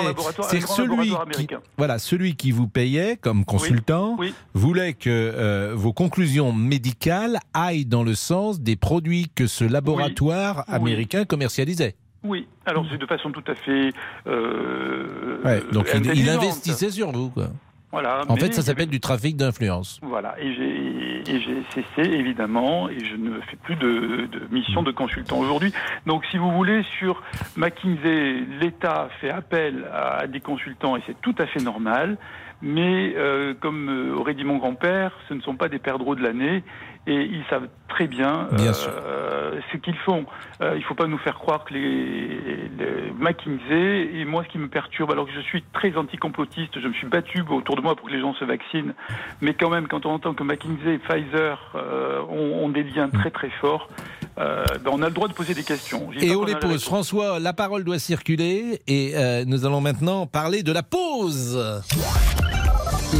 c'est celui qui, voilà, celui qui vous payait comme consultant oui. voulait que euh, vos conclusions médicales aillent dans le sens des produits que ce laboratoire Oui. américain commercialisait. Oui, alors c'est de façon tout à fait. Euh, Ouais, donc il, investissait sur vous. Quoi. Voilà, En fait, ça s'appelle du trafic d'influence. Voilà, et j'ai et j'ai cessé évidemment, et je ne fais plus de, de mission de consultant aujourd'hui. Donc, si vous voulez, sur McKinsey, l'État fait appel à, des consultants, et c'est tout à fait normal. Mais euh, comme euh, aurait dit mon grand-père, ce ne sont pas des perdreaux de l'année, et ils savent très bien, Bien euh, ce qu'ils font. Euh, il ne faut pas nous faire croire que les, les McKinsey, et moi ce qui me perturbe, alors que je suis très anticomplotiste, je me suis battu autour de moi pour que les gens se vaccinent, mais quand même quand on entend que McKinsey et Pfizer euh, ont, ont des liens très très forts, ben, on a le droit de poser des questions. Et on les pose. François, la parole doit circuler et nous allons maintenant parler de la pause.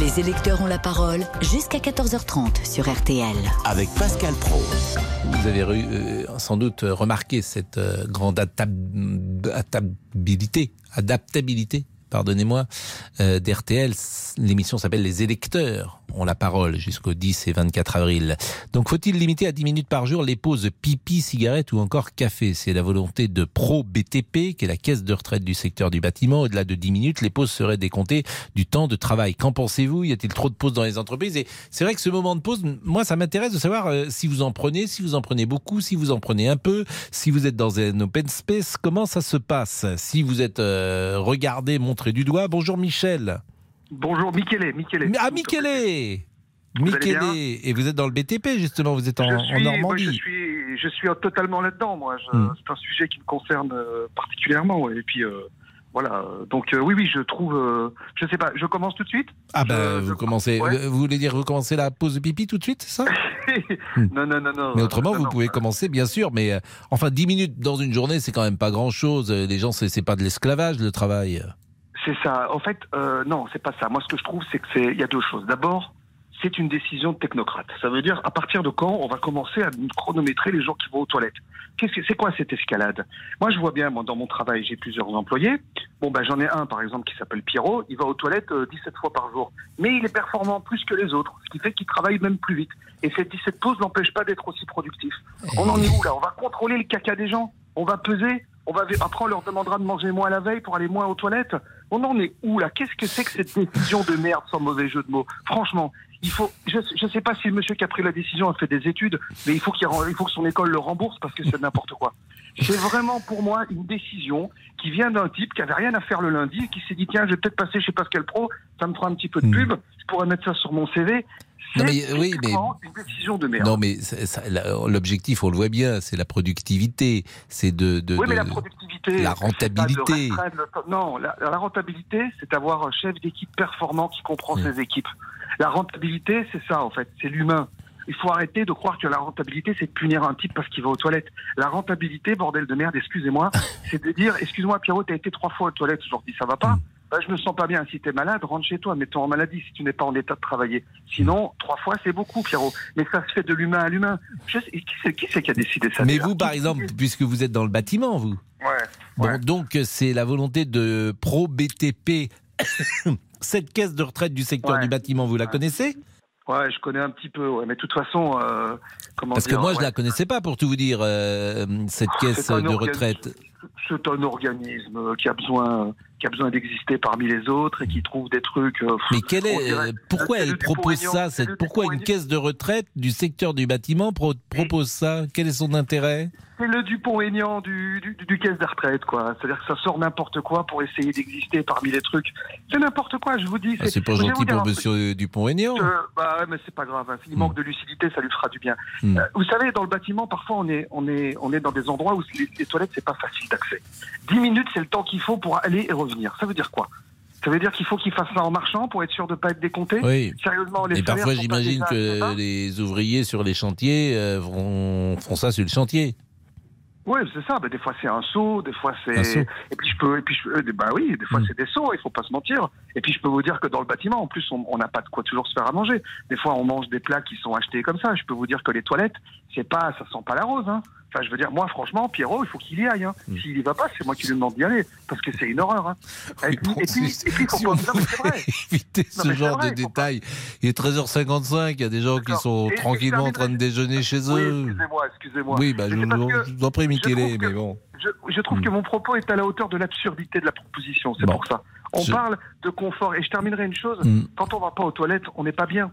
Les électeurs ont la parole jusqu'à 14h30 sur RTL. Avec Pascal Pro. Vous avez euh, sans doute remarqué cette euh, grande adap- adaptabilité, adaptabilité, pardonnez-moi, euh, d'RTL. L'émission s'appelle Les électeurs ont la parole jusqu'au 10 et 24 avril. Donc faut-il limiter à 10 minutes par jour les pauses pipi, cigarette ou encore café? C'est la volonté de Pro BTP, qui est la caisse de retraite du secteur du bâtiment. Au-delà de 10 minutes, les pauses seraient décomptées du temps de travail. Qu'en pensez-vous? Y a-t-il trop de pauses dans les entreprises? Et c'est vrai que ce moment de pause, moi, ça m'intéresse de savoir euh, si vous en prenez, si vous en prenez beaucoup, si vous en prenez un peu, si vous êtes dans un open space, comment ça se passe? Si vous êtes euh, regardé, montré du doigt. Bonjour Michel. Bonjour, Michele. Michele. Ah, Michele Michele, et vous êtes dans le BTP justement, vous êtes en, moi, Normandie. je suis, je suis totalement là-dedans. Moi, Hmm. c'est un sujet qui me concerne euh, particulièrement. Et puis euh, voilà. Donc euh, oui, oui, je trouve. euh, je sais pas. Je commence tout de suite? Ah ben, vous commencez, ouais. vous voulez dire vous commencez la pause de pipi tout de suite, c'est ça [LAUGHS] non, non, non, non. Mais autrement, non, vous non. pouvez commencer, bien sûr, mais euh, enfin, 10 minutes dans une journée, c'est quand même pas grand-chose. Les gens, c'est c'est pas de l'esclavage, le travail. C'est ça. En fait, euh, non, c'est pas ça. Moi, ce que je trouve, c'est que c'est, il y a deux choses. D'abord, c'est une décision de technocrate. Ça veut dire à partir de quand on va commencer à chronométrer les gens qui vont aux toilettes? Qu'est-ce que c'est quoi cette escalade? Moi, je vois bien. Moi, dans mon travail, j'ai plusieurs employés. Bon, ben, j'en ai un, par exemple, qui s'appelle Pierrot. Il va aux toilettes euh, 17 fois par jour, mais il est performant plus que les autres, ce qui fait qu'il travaille même plus vite. Et cette 17 pauses n'empêche pas d'être aussi productif. On en est où là? On va contrôler le caca des gens On va peser on va, après, on leur demandera de manger moins la veille pour aller moins aux toilettes. On en est où là? Qu'est-ce que c'est que cette décision de merde, sans mauvais jeu de mots? Franchement, il faut. Je ne sais pas si le monsieur qui a pris la décision a fait des études, mais il faut, qu'il, il faut que son école le rembourse parce que c'est n'importe quoi. C'est vraiment pour moi une décision qui vient d'un type qui avait rien à faire le lundi et qui s'est dit tiens, je vais peut-être passer chez Pascal Pro, ça me fera un petit peu de pub, je pourrais mettre ça sur mon CV. Non, mais- oui, mais- typiquement une décision de merde. Non, mais l'objectif, on le voit bien, c'est la productivité, c'est de, de- oui, mais de- la productivité. la rentabilité. le. Non, la, la rentabilité, c'est d'avoir un chef d'équipe performant qui comprend ses équipes. La rentabilité, c'est ça, en fait, c'est l'humain. Il faut arrêter de croire que la rentabilité, c'est de punir un type parce qu'il va aux toilettes. La rentabilité, bordel de merde, excusez-moi, [LAUGHS] c'est de dire, excuse-moi, Pierrot, t'as été trois fois aux toilettes aujourd'hui, ça va pas bah, je me sens pas bien. Si tu es malade, rentre chez toi, mets-toi en maladie si tu n'es pas en état de travailler. Sinon, trois fois, c'est beaucoup, Pierrot. Mais ça se fait de l'humain à l'humain. Je sais- Qui c'est qui, a décidé ça? Mais vous, par exemple, puisque vous êtes dans le bâtiment, vous. Ouais. Bon, donc c'est la volonté de Pro BTP. [COUGHS] Cette caisse de retraite du secteur Ouais. du bâtiment, vous la connaissez? Ouais, je connais un petit peu, ouais. mais de toute façon, euh, comment Parce que moi, je ouais. la connaissais pas, pour tout vous dire, euh, cette caisse de retraite. C'est un organisme qui a besoin, qui a besoin d'exister parmi les autres et qui trouve des trucs. euh, Mais quel est, dirait- euh, pourquoi elle propose Dupont-Aignan, ça cette- Pourquoi une Dupont-Aignan. caisse de retraite du secteur du bâtiment pro- propose ça? Quel est son intérêt? C'est le Dupont-Aignan du, du, du caisse de retraite, quoi. C'est-à-dire que ça sort n'importe quoi pour essayer d'exister parmi les trucs. C'est n'importe quoi, je vous dis. Ah, C'est pas gentil pour monsieur Dupont-Aignan. Euh, bah ouais, mais c'est pas grave. hein. S'il manque de lucidité, ça lui fera du bien. Hmm. Euh, vous savez, dans le bâtiment, parfois, on est, on est, on est dans des endroits où les, les toilettes, c'est pas facile d'accès. 10 minutes, c'est le temps qu'il faut pour aller et revenir. Ça veut dire quoi? Ça veut dire qu'il faut qu'il fasse ça en marchant pour être sûr de ne pas être décompté? Oui. Sérieusement, les Et parfois, j'imagine que les ouvriers sur les chantiers euh, vont, font ça sur le chantier. Oui, c'est ça. Ben, des fois, c'est un saut, des fois, c'est. Et puis, je peux. Et puis, je... euh, bah oui, des fois, c'est des sauts, il faut pas se mentir. Et puis, je peux vous dire que dans le bâtiment, en plus, on on n'a pas de quoi toujours se faire à manger. Des fois, on mange des plats qui sont achetés comme ça. Je peux vous dire que les toilettes, c'est pas. Ça sent pas la rose, hein. Enfin, je veux dire, moi, franchement, Pierrot, il faut qu'il y aille. Hein. S'il y va pas, c'est moi qui lui demande d'y aller. Parce que c'est une horreur. Hein. et, puis, et, puis, et puis, il faut si pas- on non, mais c'est vrai. éviter Non, ce genre vrai, de détails. Il est 13h55, il y a des gens qui sont Et- tranquillement en train de déjeuner chez Oui, eux. excusez-moi, excusez-moi. Oui, bah, je, vous- en prie, Michele, que- mais bon. Je, je trouve que mon propos est à la hauteur de l'absurdité de la proposition, c'est Bon. pour ça. On Je- parle de confort. Et je terminerai une chose, Mm. quand on va pas aux toilettes, on n'est pas bien.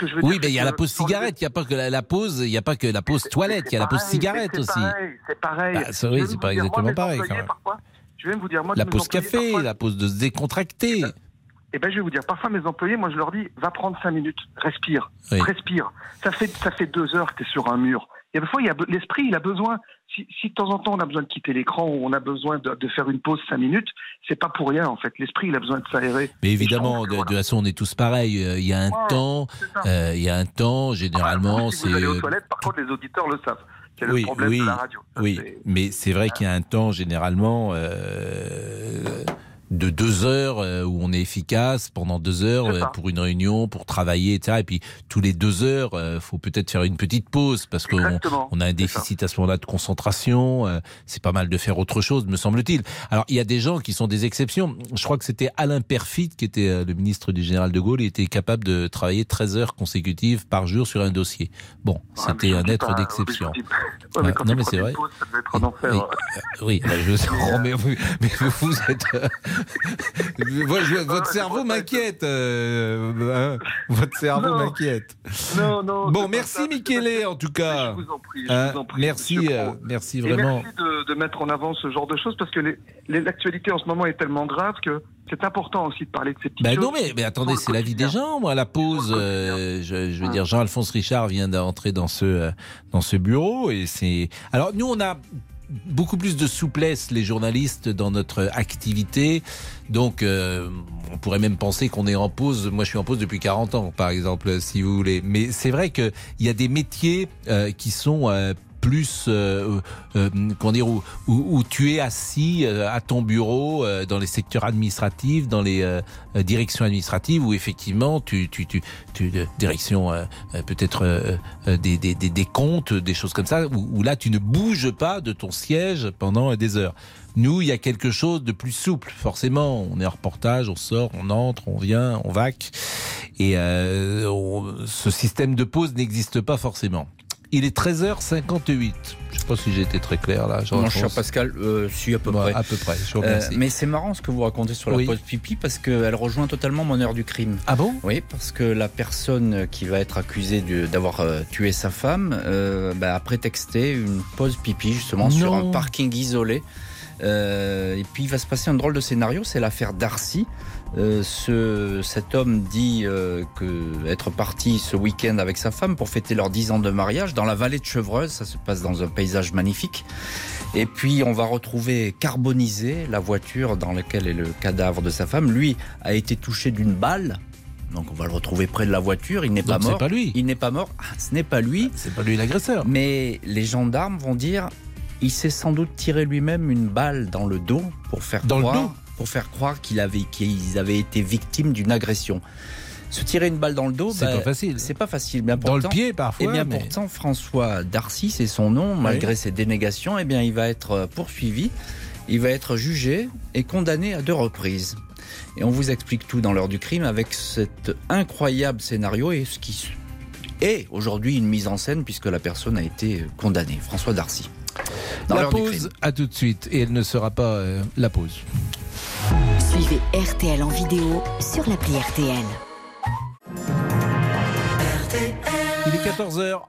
Ce que je veux Oui, dire, mais c'est il y a la pause cigarette, il n'y a pas que la, la pause, il n'y a pas que la pause toilette, il y a la pause cigarette c'est aussi. pareil, C'est pareil. Bah, oui, vais c'est pas moi, exactement pareil, quand même. parfois, je vais vous dire, moi, La pause café, parfois, la pause de se décontracter. Eh ben, je vais vous dire, parfois mes employés, moi je leur dis, va prendre cinq minutes, respire, Oui. respire. Ça fait ça fait deux heures que tu es sur un mur. Il y a des fois, il y a be- l'esprit, il a besoin. Si, si de temps en temps on a besoin de quitter l'écran ou on a besoin de, de faire une pause cinq minutes, c'est pas pour rien en fait. L'esprit, il a besoin de s'aérer. Mais évidemment, de, toute façon, on est tous pareils. Euh, Il y a un Ouais, temps, euh, il y a un temps, généralement, Si c'est. aux toilettes, par contre, les auditeurs le savent. C'est le Oui, problème oui, de la radio. Ça, oui, mais c'est vrai qu'il y a un temps généralement euh, de deux heures euh, où on est efficace pendant deux heures euh, pour une réunion, pour travailler, etc. Et puis tous les deux heures, euh, faut peut-être faire une petite pause parce qu'on on a un déficit à ce moment-là de concentration. euh, c'est pas mal de faire autre chose, me semble-t-il. Alors il y a des gens qui sont des exceptions. Je crois que c'était Alain Perfit qui était euh, le ministre du général de Gaulle. Il était capable de travailler 13 heures consécutives par jour sur un dossier. Bon, c'était un être d'exception. [LAUGHS] Ouais, Ouais, non, mais c'est vrai. pause, ça devait être un enfer. Oui, euh, oui, je [LAUGHS] mais vous, vous êtes. Votre cerveau m'inquiète. euh, hein, votre cerveau m'inquiète. Non, non. Bon, merci Michele en tout cas. Je vous en prie, je Hein, vous en prie, merci, euh, merci Et vraiment. merci de, de mettre en avant ce genre de choses parce que l'actualité en ce moment est tellement grave que c'est important aussi de parler de ces petites Ben choses. non, mais, mais attendez, c'est la vie des gens. Moi, la pause, euh, je, je veux dire, Jean-Alphonse Richard vient d'entrer dans ce dans ce bureau et c'est. Alors nous, on a beaucoup plus de souplesse les journalistes dans notre activité. Donc, euh, on pourrait même penser qu'on est en pause. Moi, je suis en pause depuis 40 ans, par exemple, si vous voulez. Mais c'est vrai qu'il y a des métiers euh, qui sont euh, plus, euh, euh, comment dire, où, où, où tu es assis euh, à ton bureau euh, dans les secteurs administratifs, dans les euh, euh, directions administratives, où effectivement tu, tu, tu, tu euh, direction euh, euh, peut-être euh, euh, des, des, des, des comptes, des choses comme ça, où, où là tu ne bouges pas de ton siège pendant euh, des heures. Nous, il y a quelque chose de plus souple, forcément. On est en reportage, on sort, on entre, on vient, on vaque. Et euh, on- ce système de pause n'existe pas forcément. Il est 13h58. Je sais pas si j'ai été très clair là. Mon Jean-Alphonse. cher Pascal, euh, si à peu près. à peu près, je vous Euh, mais c'est marrant ce que vous racontez sur la Oui. pause pipi parce qu'elle rejoint totalement mon heure du crime. Ah bon? Oui, parce que la personne qui va être accusée d'avoir euh, tué sa femme euh, bah, a prétexté une pause pipi justement sur Non. un parking isolé. Et puis il va se passer un drôle de scénario, c'est l'affaire Darcy. Euh, ce, cet homme dit euh, que être parti ce week-end avec sa femme pour fêter leurs 10 ans de mariage dans la vallée de Chevreuse. Ça se passe dans un paysage magnifique. Et puis on va retrouver carbonisé la voiture dans laquelle est le cadavre de sa femme. Lui a été touché d'une balle. Donc on va le retrouver près de la voiture. Il n'est pas mort. pas lui. Il n'est pas mort. Ah, ce n'est pas lui. C'est pas lui l'agresseur. Mais les gendarmes vont dire il s'est sans doute tiré lui-même une balle dans le dos pour faire Dans le dos pour faire croire qu'ils avaient, qu'ils avaient été victimes d'une agression. Se tirer une balle dans le dos, C'est bah, pas facile. C'est pas facile. Bien Dans le pied, parfois, Et bien mais- pourtant, François Darcy, c'est son nom, malgré ses dénégations, eh bien, il va être euh, poursuivi, il va être jugé et condamné à deux reprises. Et on vous explique tout dans l'heure du crime avec cet incroyable scénario et ce qui est aujourd'hui une mise en scène puisque la personne a été condamnée. François Darcy. Dans la pause, à tout de suite. Et elle ne sera pas euh, la pause. Suivez RTL en vidéo sur l'appli RTL. Il est 14h.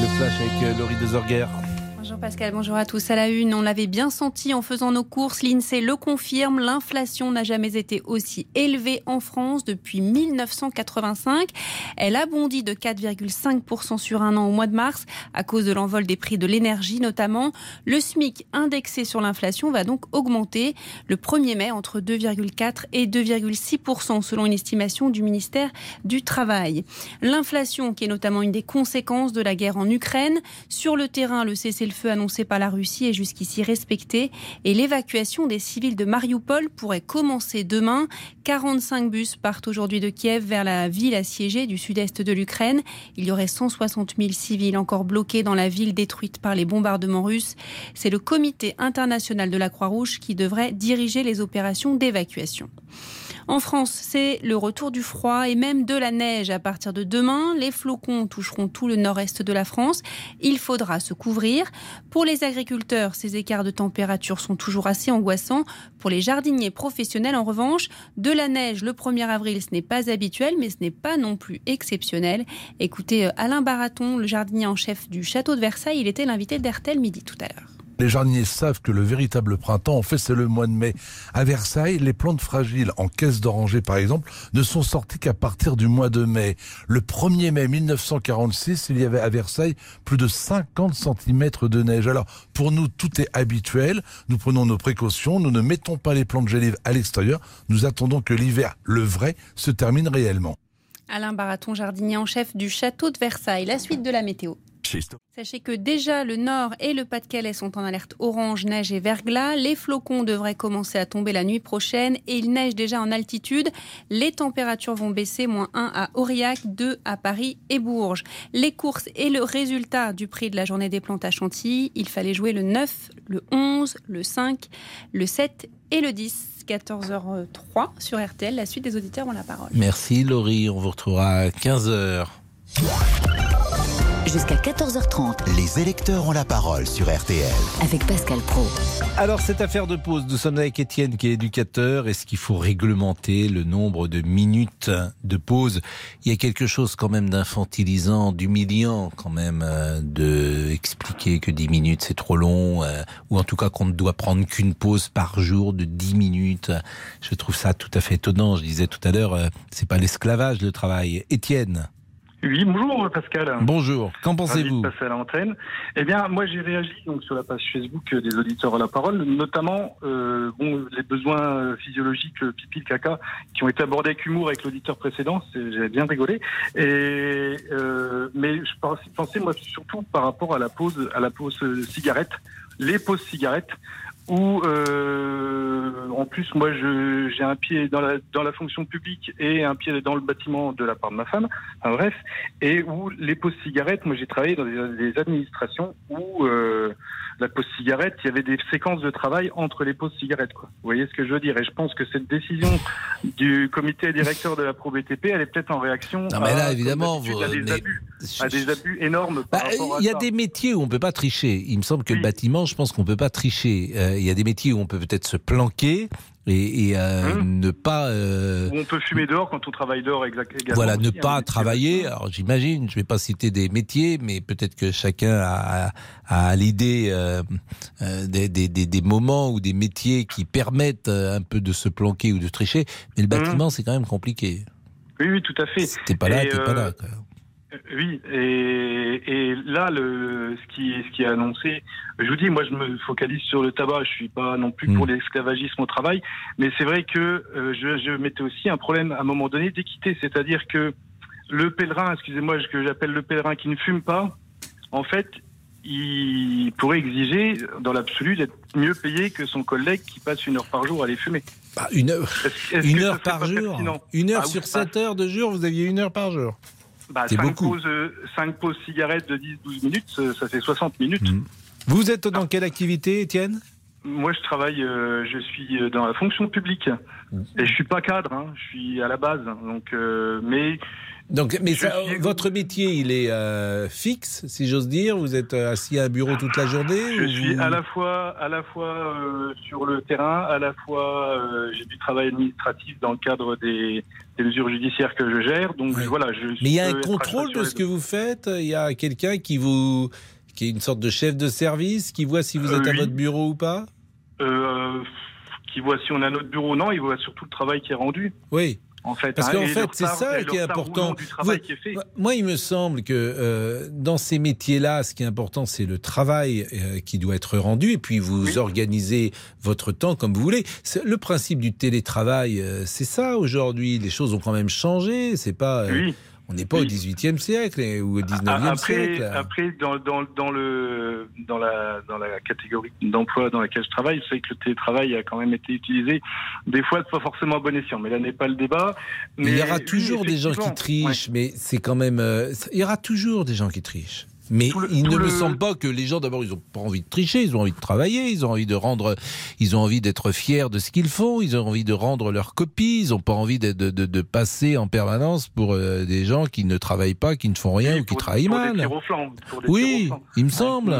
Le flash avec euh, Laurie Desorguer. Bonjour Pascal, bonjour à tous. À la une, on l'avait bien senti en faisant nos courses, l'INSEE le confirme, l'inflation n'a jamais été aussi élevée en France depuis 1985. Elle a bondi de 4,5% sur un an au mois de mars à cause de l'envol des prix de l'énergie notamment. Le SMIC indexé sur l'inflation va donc augmenter le 1er mai entre 2,4 et 2,6% selon une estimation du ministère du Travail. L'inflation qui est notamment une des conséquences de la guerre en Ukraine. Sur le terrain, le cessez-le-feu annoncé par la Russie est jusqu'ici respecté et l'évacuation des civils de Mariupol pourrait commencer demain. 45 bus partent aujourd'hui de Kiev vers la ville assiégée du sud-est de l'Ukraine. Il y aurait 160 000 civils encore bloqués dans la ville détruite par les bombardements russes. C'est le comité international de la Croix-Rouge qui devrait diriger les opérations d'évacuation. En France, c'est le retour du froid et même de la neige à partir de demain. Les flocons toucheront tout le nord-est de la France. Il faudra se couvrir. Pour les agriculteurs, ces écarts de température sont toujours assez angoissants. Pour les jardiniers professionnels, en revanche, de la neige le 1er avril, ce n'est pas habituel, mais ce n'est pas non plus exceptionnel. Écoutez euh, Alain Baraton, le jardinier en chef du château de Versailles. Il était l'invité d'RTL midi tout à l'heure. Les jardiniers savent que le véritable printemps, en fait, c'est le mois de mai. À Versailles, les plantes fragiles en caisse d'oranger, par exemple, ne sont sorties qu'à partir du mois de mai. Le 1er mai 1946, il y avait à Versailles plus de 50 cm de neige. Alors, pour nous, tout est habituel. Nous prenons nos précautions. Nous ne mettons pas les plantes gélives à l'extérieur. Nous attendons que l'hiver, le vrai, se termine réellement. Alain Baraton, jardinier en chef du château de Versailles. La suite de la météo. Sachez que déjà le Nord et le Pas-de-Calais sont en alerte orange, neige et verglas. Les flocons devraient commencer à tomber la nuit prochaine et il neige déjà en altitude. Les températures vont baisser, moins 1 à Aurillac, 2 à Paris et Bourges. Les courses et le résultat du prix de la journée des plantes à Chantilly, il fallait jouer le 9, le 11, le 5, le 7 et le 10. 14h03 sur RTL, la suite des auditeurs ont la parole. Merci Laurie, on vous retrouvera à 15h. Jusqu'à 14h30 Les électeurs ont la parole sur RTL. avec Pascal Pro. Alors, cette affaire de pause, nous sommes avec Étienne qui est éducateur. Est-ce qu'il faut réglementer le nombre de minutes de pause? Il y a quelque chose quand même d'infantilisant, d'humiliant quand même, euh, de expliquer que 10 minutes c'est trop long, euh, ou en tout cas qu'on ne doit prendre qu'une pause par jour de 10 minutes. Je trouve ça tout à fait étonnant. Je disais tout à l'heure, euh, c'est pas l'esclavage le travail. Étienne? Oui, bonjour Pascal. Bonjour, qu'en pensez-vous passer à l'antenne. Eh bien, moi j'ai réagi donc sur la page Facebook des auditeurs à la parole, notamment euh, bon, les besoins euh, physiologiques, euh, pipi, caca, qui ont été abordés avec humour avec l'auditeur précédent. J'ai bien rigolé. Et euh, mais je pens- pensais moi surtout par rapport à la pause, à la pause euh, cigarette, les pauses cigarettes où euh, en plus moi j'ai un pied dans la dans la fonction publique et un pied dans le bâtiment de la part de ma femme. Bref. Et où les pauses cigarettes moi j'ai travaillé dans des, des administrations où euh, la pause cigarette il y avait des séquences de travail entre les pauses cigarettes quoi vous voyez ce que je veux dire? Et je pense que cette décision du comité directeur de la Pro BTP elle est peut-être en réaction Non, mais là, à, évidemment, à des mais- abus à des abus énormes Bah, il y a ça. des métiers où on peut pas tricher. Il me semble que le bâtiment, je pense qu'on peut pas tricher. Euh, il y a des métiers où on peut peut-être se planquer et, et, euh, Hum. ne pas. euh, on peut fumer dehors quand on travaille dehors exact, également. voilà, ne aussi, hein, pas travailler. Alors j'imagine, je vais pas citer des métiers, mais peut-être que chacun a, l'idée euh, des, des, des, des moments ou des métiers qui permettent un peu de se planquer ou de tricher. Mais le bâtiment, c'est quand même compliqué. Oui, oui, tout à fait. T'es pas là, t'es pas là. quoi. Oui, et, et là, le, ce, qui, ce qui est annoncé, je vous dis, moi, je me focalise sur le tabac. Je suis pas non plus Mm. pour l'esclavagisme au travail, mais c'est vrai que euh, je, je mettais aussi un problème à un moment donné d'équité, c'est-à-dire que le pèlerin, excusez-moi, que j'appelle le pèlerin qui ne fume pas, en fait, il pourrait exiger, dans l'absolu, d'être mieux payé que son collègue qui passe une heure par jour à les fumer. Bah, une heure, une heure par pas jour. Une heure Ah, sur 7 heures de jour, vous aviez une heure par jour. Bah, C'est 5 beaucoup. pauses, euh, pauses cigarettes de 10-12 minutes, ça, fait 60 minutes. Vous êtes dans quelle activité, Étienne? Moi, je travaille, euh, je suis euh, dans la fonction publique. Et je suis pas cadre, hein, je suis à la base. Donc, euh, mais Donc, mais Je ça, suis- votre métier, il est euh, fixe, si j'ose dire. Vous êtes euh, assis à un bureau toute la journée je ou suis à la fois, à la fois euh, sur le terrain, à la fois euh, j'ai du travail administratif dans le cadre des, des mesures judiciaires que je gère. Donc voilà, je. Mais il y a un contrôle de ce que vous faites. Il y a quelqu'un qui vous, qui est une sorte de chef de service, qui voit si vous êtes à oui. votre bureau ou pas? qui voit si on a notre bureau. Non, il voit surtout le travail qui est rendu. Oui. En fait, Parce hein, qu'en fait, c'est ça qui est important. Vous- qui est. Moi, il me semble que euh, dans ces métiers-là, ce qui est important, c'est le travail euh, qui doit être rendu, et puis vous organisez votre temps comme vous voulez. Le principe du télétravail, euh, c'est ça aujourd'hui. Les choses ont quand même changé. C'est pas. Oui. On n'est pas au 18e siècle ou au 19e Ah, siècle. Après, après dans, dans, dans, le, dans, la, dans la catégorie d'emploi dans laquelle je travaille, sais que le télétravail a quand même été utilisé des fois pas forcément à bon escient, mais là n'est pas le débat. Mais il y aura oui, toujours des gens qui trichent, mais c'est quand même. euh, il y aura toujours des gens qui trichent. Mais il ne me le- semble pas que les gens, d'abord, ils n'ont pas envie de tricher, ils ont envie de travailler, ils ont envie de rendre, ils ont envie d'être fiers de ce qu'ils font, ils ont envie de rendre leur copie, ils n'ont pas envie de, de, de- de passer en permanence pour euh, des gens qui ne travaillent pas, qui ne font rien ou qui travaillent pour mal. Des pour des Oui, il me semble.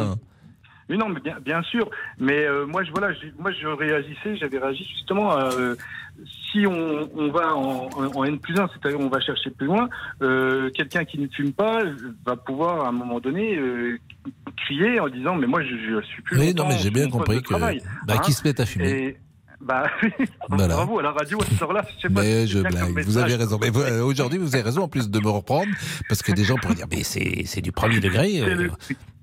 Oui, non, mais bien, bien sûr. Mais euh, moi, je, voilà, je, moi, je réagissais, j'avais réagi justement à, euh, si on, on va en, en N plus 1, c'est-à-dire on va chercher plus loin, euh, quelqu'un qui ne fume pas va pouvoir à un moment donné euh, crier en disant mais moi je, je suis plus Oui, non, mais j'ai bien compris que. Bah, Hein qui se met à fumer? Et, bah, [LAUGHS] Voilà. bravo à la radio à cette heure-là. Je sais pas Mais si je blague, vous avez raison. Mais euh, aujourd'hui, vous avez raison en plus de me reprendre, parce que des gens pourraient dire, mais c'est c'est du premier degré. [LAUGHS]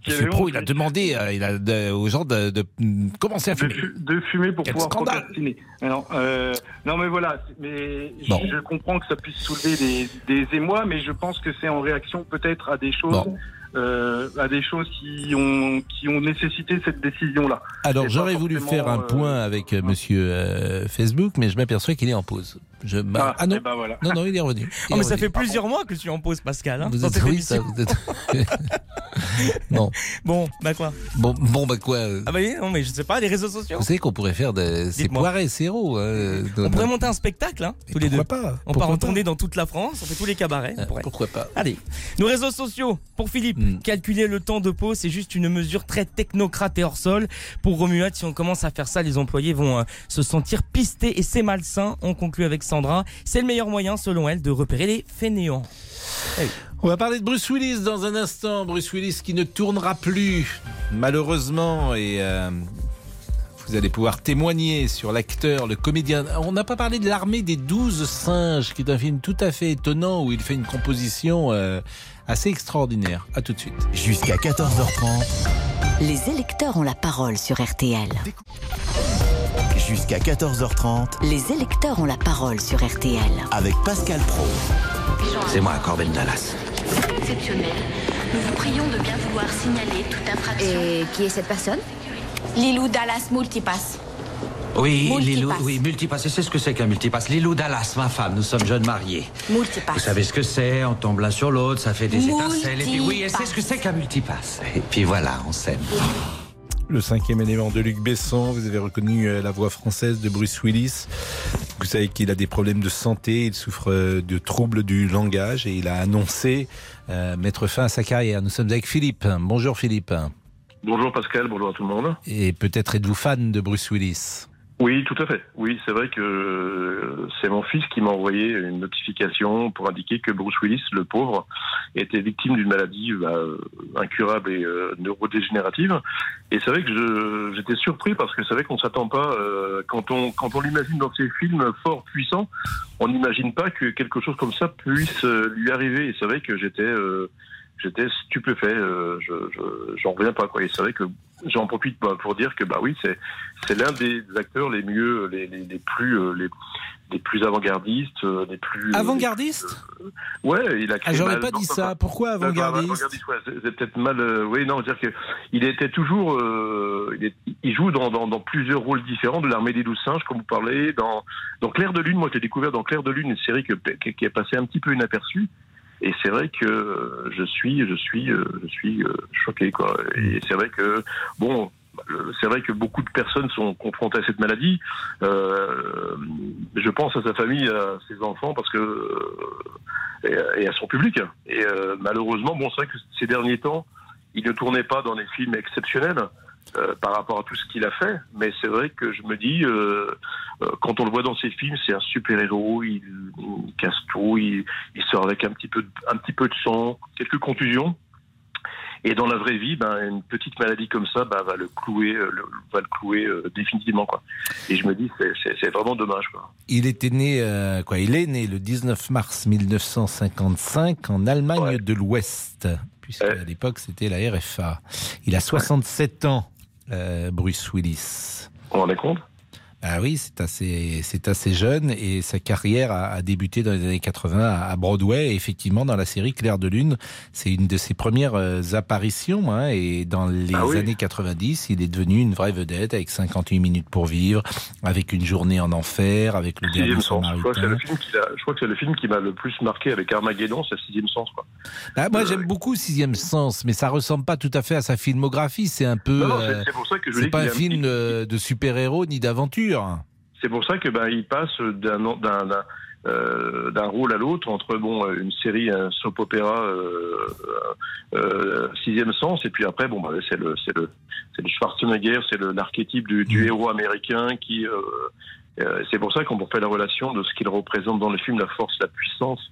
Euh, honte, il a demandé euh, il a, de- aux gens de, de, mm, commencer à fumer. fu- de fumer pour Quel pouvoir procrastiner. Alors, euh, non, mais voilà. Mais je- comprends que ça puisse soulever des, des émois, mais je pense que c'est en réaction peut-être à des choses, Bon. Euh, à des choses qui ont qui ont nécessité cette décision-là. Alors, j'aurais voulu faire un euh, point avec euh, monsieur euh, Facebook, mais je m'aperçois qu'il est en pause. Je, bah, Ah, ah non, eh ben voilà. non, non, il est revenu. Il Oh, est mais ça fait plusieurs mois que je suis en pause, Pascal. hein, Vous êtes, oui, ça, vous êtes- [LAUGHS] non. Bon, bah quoi Bon, bon, bah quoi euh, Ah bah oui, non, mais je sais pas, les réseaux sociaux. Vous savez qu'on pourrait faire des. C'est poiré et séro. hein, On pourrait monter un spectacle, hein, tous les deux. pourquoi pas On Pourquoi part en tournée dans toute la France, on fait tous les cabarets. pourrait. Pourquoi pas Allez, nos réseaux sociaux. Pour Philippe, Hmm. calculer le temps de pause, c'est juste une mesure très technocrate et hors sol. Pour Romuald, si on commence à faire ça, les employés vont euh, se sentir pistés et c'est malsain. On conclut avec Sandra. C'est le meilleur moyen, selon elle, de repérer les fainéants. Eh oui. On va parler de Bruce Willis dans un instant. Bruce Willis qui ne tournera plus, malheureusement, et euh, vous allez pouvoir témoigner sur l'acteur, le comédien. On n'a pas parlé de l'armée des douze singes, qui est un film tout à fait étonnant où il fait une composition euh, assez extraordinaire. À tout de suite. Jusqu'à 14h30, Les électeurs ont la parole sur RTL. Jusqu'à 14h30, Les électeurs ont la parole sur RTL. avec Pascal Pro. C'est moi, Corbin Dallas. exceptionnel. Nous vous prions de bien vouloir signaler toute infraction. Et qui est cette personne? Lilou Dallas Multipass. Oui, Multipass. Lilou, oui, multipass. Et c'est ce que c'est qu'un multipass. Lilou Dallas, ma femme, nous sommes jeunes mariés. Multipass. Vous savez ce que c'est, on tombe l'un sur l'autre, ça fait des étincelles. Et puis oui, et c'est Multipass. ce que c'est qu'un multipass. Et puis voilà, on s'aime. Le cinquième élément de Luc Besson, vous avez reconnu euh, la voix française de Bruce Willis. Vous savez qu'il a des problèmes de santé, il souffre euh, de troubles du langage et il a annoncé euh, mettre fin à sa carrière. Nous sommes avec Philippe. Bonjour Philippe. Bonjour Pascal, bonjour à tout le monde. Et peut-être êtes-vous fan de Bruce Willis? Oui, tout à fait. Oui, c'est vrai que euh, c'est mon fils qui m'a envoyé une notification pour indiquer que Bruce Willis, le pauvre, était victime d'une maladie bah, euh, incurable et euh, neurodégénérative. Et c'est vrai que j'étais surpris parce que c'est vrai qu'on s'attend pas, euh, quand on, quand on l'imagine dans ces films forts, puissants, on n'imagine pas que quelque chose comme ça puisse euh, lui arriver. Et c'est vrai que j'étais... euh, j'étais stupéfait. euh, je, je- j'en reviens pas quoi. Et c'est vrai que j'en profite pour dire que bah oui, c'est c'est l'un des acteurs les mieux, les, les, les plus euh, les, les plus avant-gardistes, euh, les plus Avant-gardiste Ouais, il a Ah, créé. j'aurais bah, pas non, dit ça. Pourquoi avant-gardiste ouais, c'est peut-être mal. euh, oui, non, dire que il était toujours. euh, il, est- il joue dans, dans, dans plusieurs rôles différents de l'armée des douze singes, comme vous parlez, dans dans Clair de lune. Moi, j'ai découvert dans Clair de lune une série que, qui est passée un petit peu inaperçue. Et c'est vrai que euh, je suis, je suis, euh, je suis euh, choqué, quoi. Et c'est vrai que bon. C'est vrai que beaucoup de personnes sont confrontées à cette maladie. Euh, je pense à sa famille, à ses enfants, parce que euh, et, à- et à son public. Et euh, malheureusement, bon, c'est vrai que ces derniers temps, il ne tournait pas dans des films exceptionnels euh, par rapport à tout ce qu'il a fait. Mais c'est vrai que je me dis, euh, euh, quand on le voit dans ses films, c'est un super héros. Il, il casse tout. Il, il sort avec un petit peu, de, un petit peu de sang, quelques contusions. Et dans la vraie vie, ben, une petite maladie comme ça ben, va le clouer, le- va le clouer euh, définitivement. Quoi. Et je me dis, c'est- vraiment dommage. Quoi. Il était né, euh, quoi Il est né le 19 mars 1955 en Allemagne de l'Ouest, puisque à l'époque c'était la RFA. Il a 67 ans, Bruce Willis. On en est compte? Ah oui, c'est assez, c'est assez jeune et sa carrière a, a débuté dans les années 80 à, Broadway. Et effectivement, dans la série Clair de Lune, c'est une de ses premières euh, apparitions. hein, et dans les Ah oui. années 90, il est devenu une vraie vedette avec 58 minutes pour vivre, avec une journée en enfer, avec le dernier Sixième sens. Je crois, que c'est le film qui l'a- je crois que c'est le film qui m'a le plus marqué avec Armageddon, c'est Sixième Sens. Quoi. Ah, moi, j'aime beaucoup Sixième Sens, mais ça ressemble pas tout à fait à sa filmographie. C'est un peu. Non, non, c'est- euh, c'est pour ça que je c'est dis pas un film euh, de super-héros ni d'aventure. C'est pour ça que ben il passe d'un euh, d'un rôle à l'autre entre bon une série un soap opéra euh, euh, sixième sens et puis après bon bah, c'est le c'est le c'est le Schwarzenegger c'est l'archétype du, du héros américain qui c'est pour ça qu'on fait la relation de ce qu'il représente dans le film la force la puissance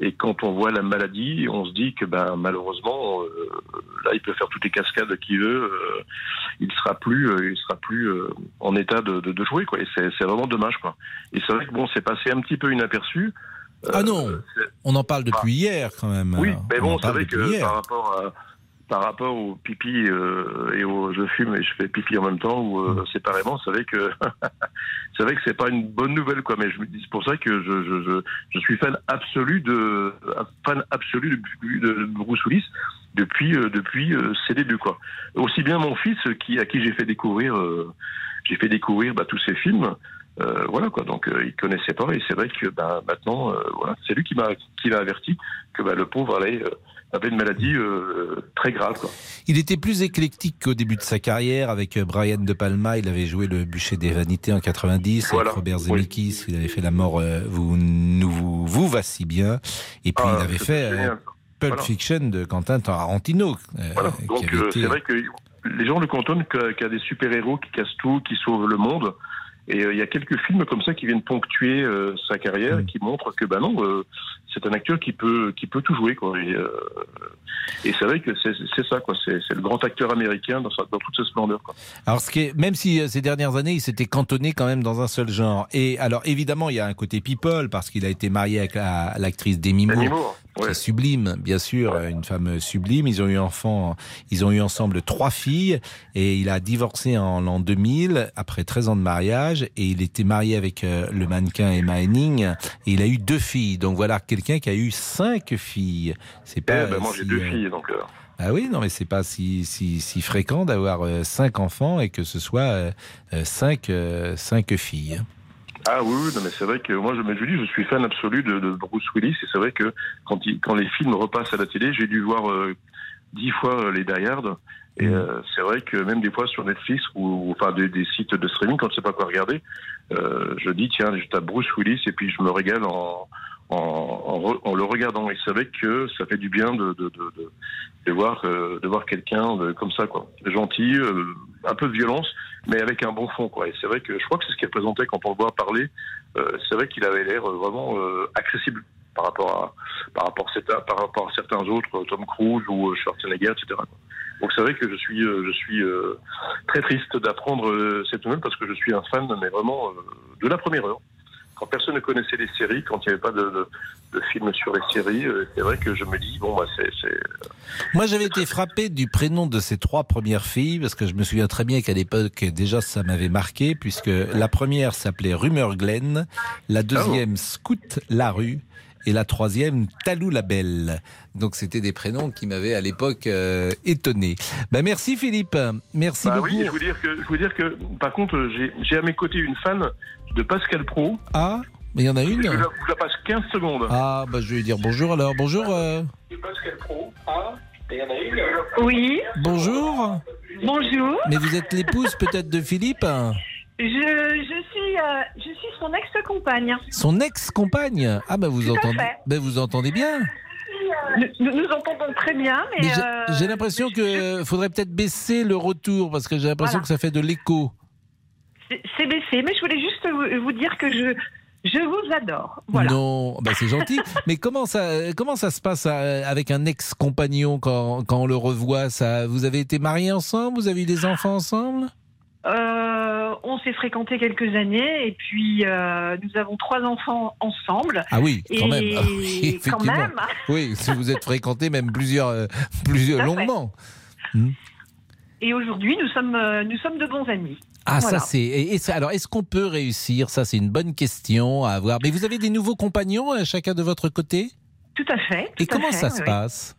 et quand on voit la maladie, on se dit que ben malheureusement, euh, là, il peut faire toutes les cascades qu'il veut. euh, il sera plus, euh, il sera plus euh, en état de, de, de jouer quoi. Et c'est c'est vraiment dommage quoi. Et c'est vrai que bon, c'est passé un petit peu inaperçu. Ah non, on en parle depuis hier quand même. Oui, mais On bon, c'est vrai que hier. par rapport à par rapport au pipi euh, et au je fume et je fais pipi en même temps ou Mm. euh, séparément, c'est vrai que [LAUGHS] c'est vrai que c'est pas une bonne nouvelle quoi. Mais je me dis c'est pour ça que je, je, je, je suis fan absolu de fan absolu de, de Bruce Willis depuis euh, depuis euh, ses débuts quoi. Aussi bien mon fils qui à qui j'ai fait découvrir euh, j'ai fait découvrir bah, tous ces films. Euh, voilà quoi, donc euh, il connaissait pas et c'est vrai que bah, maintenant, euh, voilà, c'est lui qui m'a qui m'a averti que bah, le pauvre allait euh, avait une maladie euh, très grave quoi. Il était plus éclectique qu'au début de sa carrière avec euh, Brian De Palma. Il avait joué le bûcher des vanités en 90 avec Robert Zemeckis. Il avait fait La mort euh, vous nous vous, vous va si bien. Et puis Ah, il avait fait euh. Pulp Voilà. Fiction de Quentin Tarantino. Donc été- c'est vrai que les gens le cantonnent qu'à qu'à des super-héros qui cassent tout, qui sauvent le monde. Et euh, il y a quelques films comme ça qui viennent ponctuer euh, sa carrière et qui montrent que bah non, euh, c'est un acteur qui peut qui peut tout jouer quoi. Et, et c'est vrai que c'est ça quoi. C'est le grand acteur américain dans, sa, dans toute sa splendeur. Quoi. Alors, ce qui est, même si ces dernières années, il s'était cantonné quand même dans un seul genre. Et alors, évidemment, il y a un côté people parce qu'il a été marié avec la- l'actrice Demi Moore, Demi Moore, sublime, bien sûr, une femme sublime. Ils ont eu enfant, ils ont eu ensemble trois filles et il a divorcé en l'an 2000 après 13 ans de mariage et il était marié avec euh, le mannequin Emma Henning et il a eu deux filles. Donc voilà, quelqu'un qui a eu cinq filles. C'est Eh pas. ben, moi j'ai deux euh, filles donc. euh, ah oui, non, mais c'est pas si, si, si fréquent d'avoir euh, cinq enfants et que ce soit euh, cinq, euh, cinq filles. Ah oui, oui, non, mais c'est vrai que moi, je, mais je vous dis, je suis fan absolu de, de Bruce Willis, et c'est vrai que quand, il, quand les films repassent à la télé, j'ai dû voir dix fois les Die Hard, et euh, c'est vrai que même des fois sur Netflix ou ou, enfin des, des sites de streaming, quand je sais pas quoi regarder, euh, je dis tiens, je tape Bruce Willis et puis je me régale en, en, en, le regardant. Et c'est vrai que ça fait du bien de, de, de, de, de voir euh, de voir quelqu'un de- comme ça quoi, gentil, euh, un peu de violence, mais avec un bon fond quoi. Et c'est vrai que je crois que c'est ce qu'il présentait quand on le voit parler. Euh, c'est vrai qu'il avait l'air euh, vraiment euh, accessible par rapport à par rapport à certains, par rapport à certains autres, euh, Tom Cruise ou euh, Schwarzenegger, etc. quoi. Donc c'est vrai que je suis euh, je suis euh, très triste d'apprendre euh, cette nouvelle parce que je suis un fan mais vraiment de la première heure. quand personne ne connaissait les séries, quand il n'y avait pas de, de, de films sur les séries, c'est vrai que je me dis, bon, bah, c'est. Moi, j'avais été frappé du prénom de ces trois premières filles, parce que je me souviens très bien qu'à l'époque, déjà, ça m'avait marqué, puisque la première s'appelait Rumeur Glen, la deuxième Scout la rue, et la troisième Talou la Belle. Donc, c'était des prénoms qui m'avaient à l'époque euh, étonné. Ben, merci Philippe. Merci Bah beaucoup. oui, je veux dire que, je veux dire que, par contre, j'ai à mes côtés une fan de Pascal Pro. Ah, mais il y en a une Je la, je la passe 15 secondes. Ah, bah, je vais lui dire bonjour alors. Bonjour. euh, Pascal Pro. Ah, il y en a une. Oui. bonjour. Bonjour. Mais vous êtes l'épouse peut-être de Philippe? Je, je suis, euh, je suis son ex-compagne. Son ex-compagne Ah ben vous entendez, ben vous entendez bien. Nous, nous entendons très bien, mais, euh, j'ai l'impression que faudrait peut-être baisser le retour parce que j'ai l'impression Voilà. que ça fait de l'écho. c'est- baissé. Mais je voulais juste vous, vous dire que je, je vous adore. Voilà. Non, ben c'est gentil. [LAUGHS] Mais comment ça, comment ça se passe euh, avec un ex-compagnon quand, quand on le revoit ça? Vous avez été mariés ensemble? Vous avez eu des enfants ensemble? Euh, on s'est fréquentés quelques années et puis euh, nous avons trois enfants ensemble. Ah oui, quand Et même. Ah oui, quand effectivement. même. [LAUGHS] Oui, si vous êtes fréquentés même plusieurs, euh, plusieurs longuement. Et aujourd'hui, nous sommes, nous sommes de bons amis. Ah, Voilà. ça c'est. et- et alors, est-ce qu'on peut réussir? Ça, c'est une bonne question à avoir. Mais vous avez des nouveaux compagnons, chacun de votre côté? Tout à fait. Et à comment fait, ça se passe?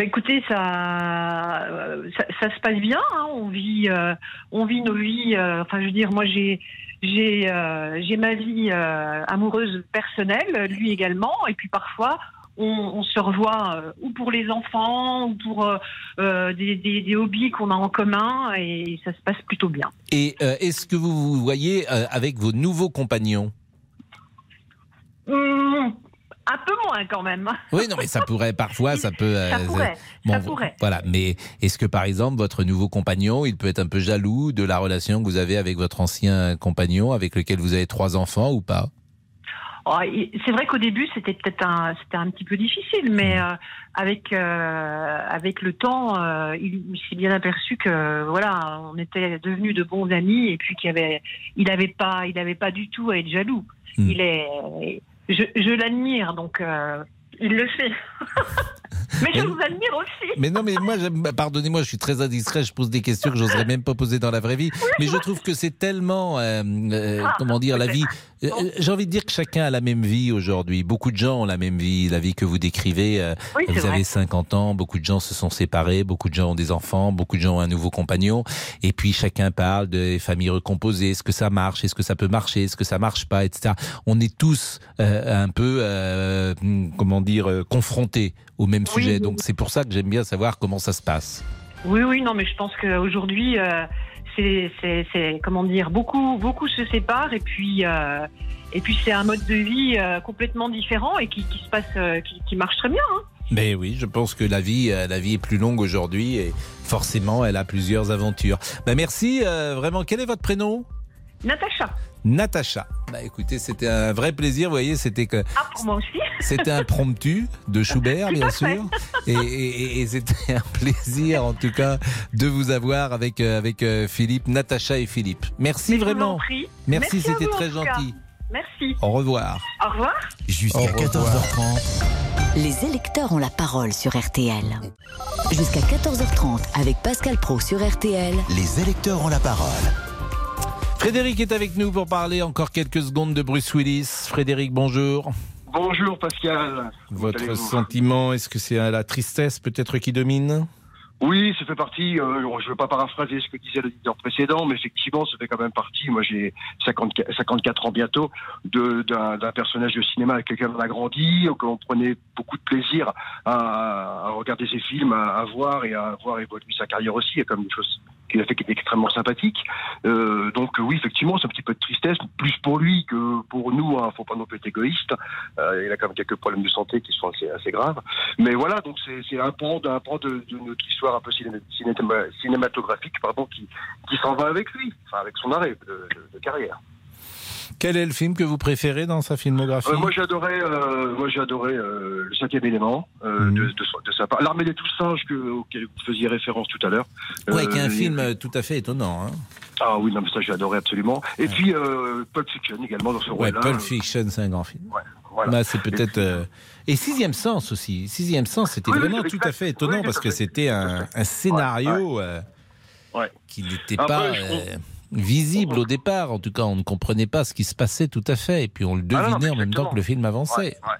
Bah écoutez, ça, euh, ça, ça se passe bien. hein. On vit, euh, on vit nos vies. euh, enfin, je veux dire, moi j'ai, j'ai, euh, j'ai ma vie amoureuse personnelle, lui également. Et puis parfois, on, on se revoit ou pour les enfants ou pour des, des, des hobbies qu'on a en commun, et ça se passe plutôt bien. Et est-ce que vous vous voyez avec vos nouveaux compagnons? Hum, un peu moins quand même. [LAUGHS] Oui, non, mais ça pourrait parfois, ça peut. euh, Ça pourrait, ça pourrait. Voilà, mais est-ce que par exemple votre nouveau compagnon, il peut être un peu jaloux de la relation que vous avez avec votre ancien compagnon, avec lequel vous avez trois enfants ou pas? Oh, C'est vrai qu'au début, c'était peut-être un, c'était un petit peu difficile, mais Mmh. euh, avec euh, avec le temps, euh, il, il s'est bien aperçu que voilà, on était devenus de bons amis et puis qu'il avait, il avait pas, il avait pas du tout à être jaloux. Mmh. Il est, je, je l'admire, donc euh, il le fait. [LAUGHS] [LAUGHS] mais je vous admire aussi. Mais non, mais moi, j'aime- pardonnez-moi, je suis très indiscret, je pose des questions que j'oserais même pas poser dans la vraie vie. Mais je trouve que c'est tellement, euh, euh, Ah, comment dire, la vie. euh, J'ai envie de dire que chacun a la même vie aujourd'hui. Beaucoup de gens ont la même vie, la vie que vous décrivez. Oui, vous avez vrai. 50 ans, beaucoup de gens se sont séparés, beaucoup de gens ont des enfants, beaucoup de gens ont un nouveau compagnon. Et puis chacun parle des familles recomposées. Est-ce que ça marche Est-ce que ça peut marcher Est-ce que ça marche pas Etc. On est tous un peu, comment dire, confrontés au même Oui, sujet. Donc c'est pour ça que j'aime bien savoir comment ça se passe. Oui, oui, non, mais je pense qu'aujourd'hui, euh, c'est, comment dire, beaucoup, beaucoup se séparent et puis, euh, et puis c'est un mode de vie euh, complètement différent et qui, qui se passe, qui, qui marche très bien. hein. Mais oui, je pense que la vie, la vie est plus longue aujourd'hui et forcément, elle a plusieurs aventures. Bah merci. vraiment, quel est votre prénom? Natacha. Natacha. Bah écoutez, c'était un vrai plaisir. Vous voyez, c'était que Ah, pour moi aussi. [LAUGHS] c'était un promptu de Schubert, bien sûr, et, et- et c'était un plaisir en tout cas de vous avoir avec euh, avec euh, Philippe, Natacha et Philippe. Merci vraiment. prie. Merci, à c'était très gentil. Merci. Au revoir. Au revoir. Jusqu'à Au revoir. 14h30. Les électeurs ont la parole sur RTL. Jusqu'à 14h30 avec Pascal Pro sur RTL. Les électeurs ont la parole. Frédéric est avec nous pour parler encore quelques secondes de Bruce Willis. Frédéric, bonjour. Bonjour Pascal. Votre sentiment, est-ce que c'est la tristesse peut-être qui domine? Oui, ça fait partie, euh, je ne veux pas paraphraser ce que disait l'auditeur précédent, mais effectivement, ça fait quand même partie, moi j'ai 54, 54 ans bientôt, d'un personnage de cinéma avec lequel on a grandi, qu'on prenait beaucoup de plaisir à, à regarder ses films, à, à voir et à voir évoluer sa carrière aussi. Quand même des choses qu'il a fait qui étaient extrêmement sympathiques. Euh, donc oui, effectivement, c'est un petit peu de tristesse, plus pour lui que pour nous. Il hein, faut pas non plus être égoïste. Euh, il a quand même quelques problèmes de santé qui sont assez, assez graves. Mais voilà, donc c'est un pan, d'un pan de, de notre histoire un peu ciné- cinéma- cinématographique, pardon, qui, qui s'en va avec lui, enfin avec son arrêt de, de- de carrière. Quel est le film que vous préférez dans sa filmographie Euh, moi adoré, euh, moi adoré euh, le cinquième élément Mhm. de, de, sa- de sa part. L'armée des tous singes que, auquel vous faisiez référence tout à l'heure. Ouais, qui est un film tout à fait étonnant. Hein. Ah oui, non mais ça j'ai adoré absolument. Et puis euh, Pulp Fiction également dans ce Ouais, rôle-là. Pulp Fiction, c'est un grand film. voilà. Là, c'est peut-être. euh, Et Sixième Sens aussi. Sixième Sens, c'était Oui, oui, vraiment tout à fait étonnant Oui, parce tout que c'était un, un scénario euh, Ouais. qui n'était pas peu, visible au départ. En tout cas, on ne comprenait pas ce qui se passait tout à fait. Et puis on le Ah non, devinait en même temps que le film avançait. Ouais, ouais.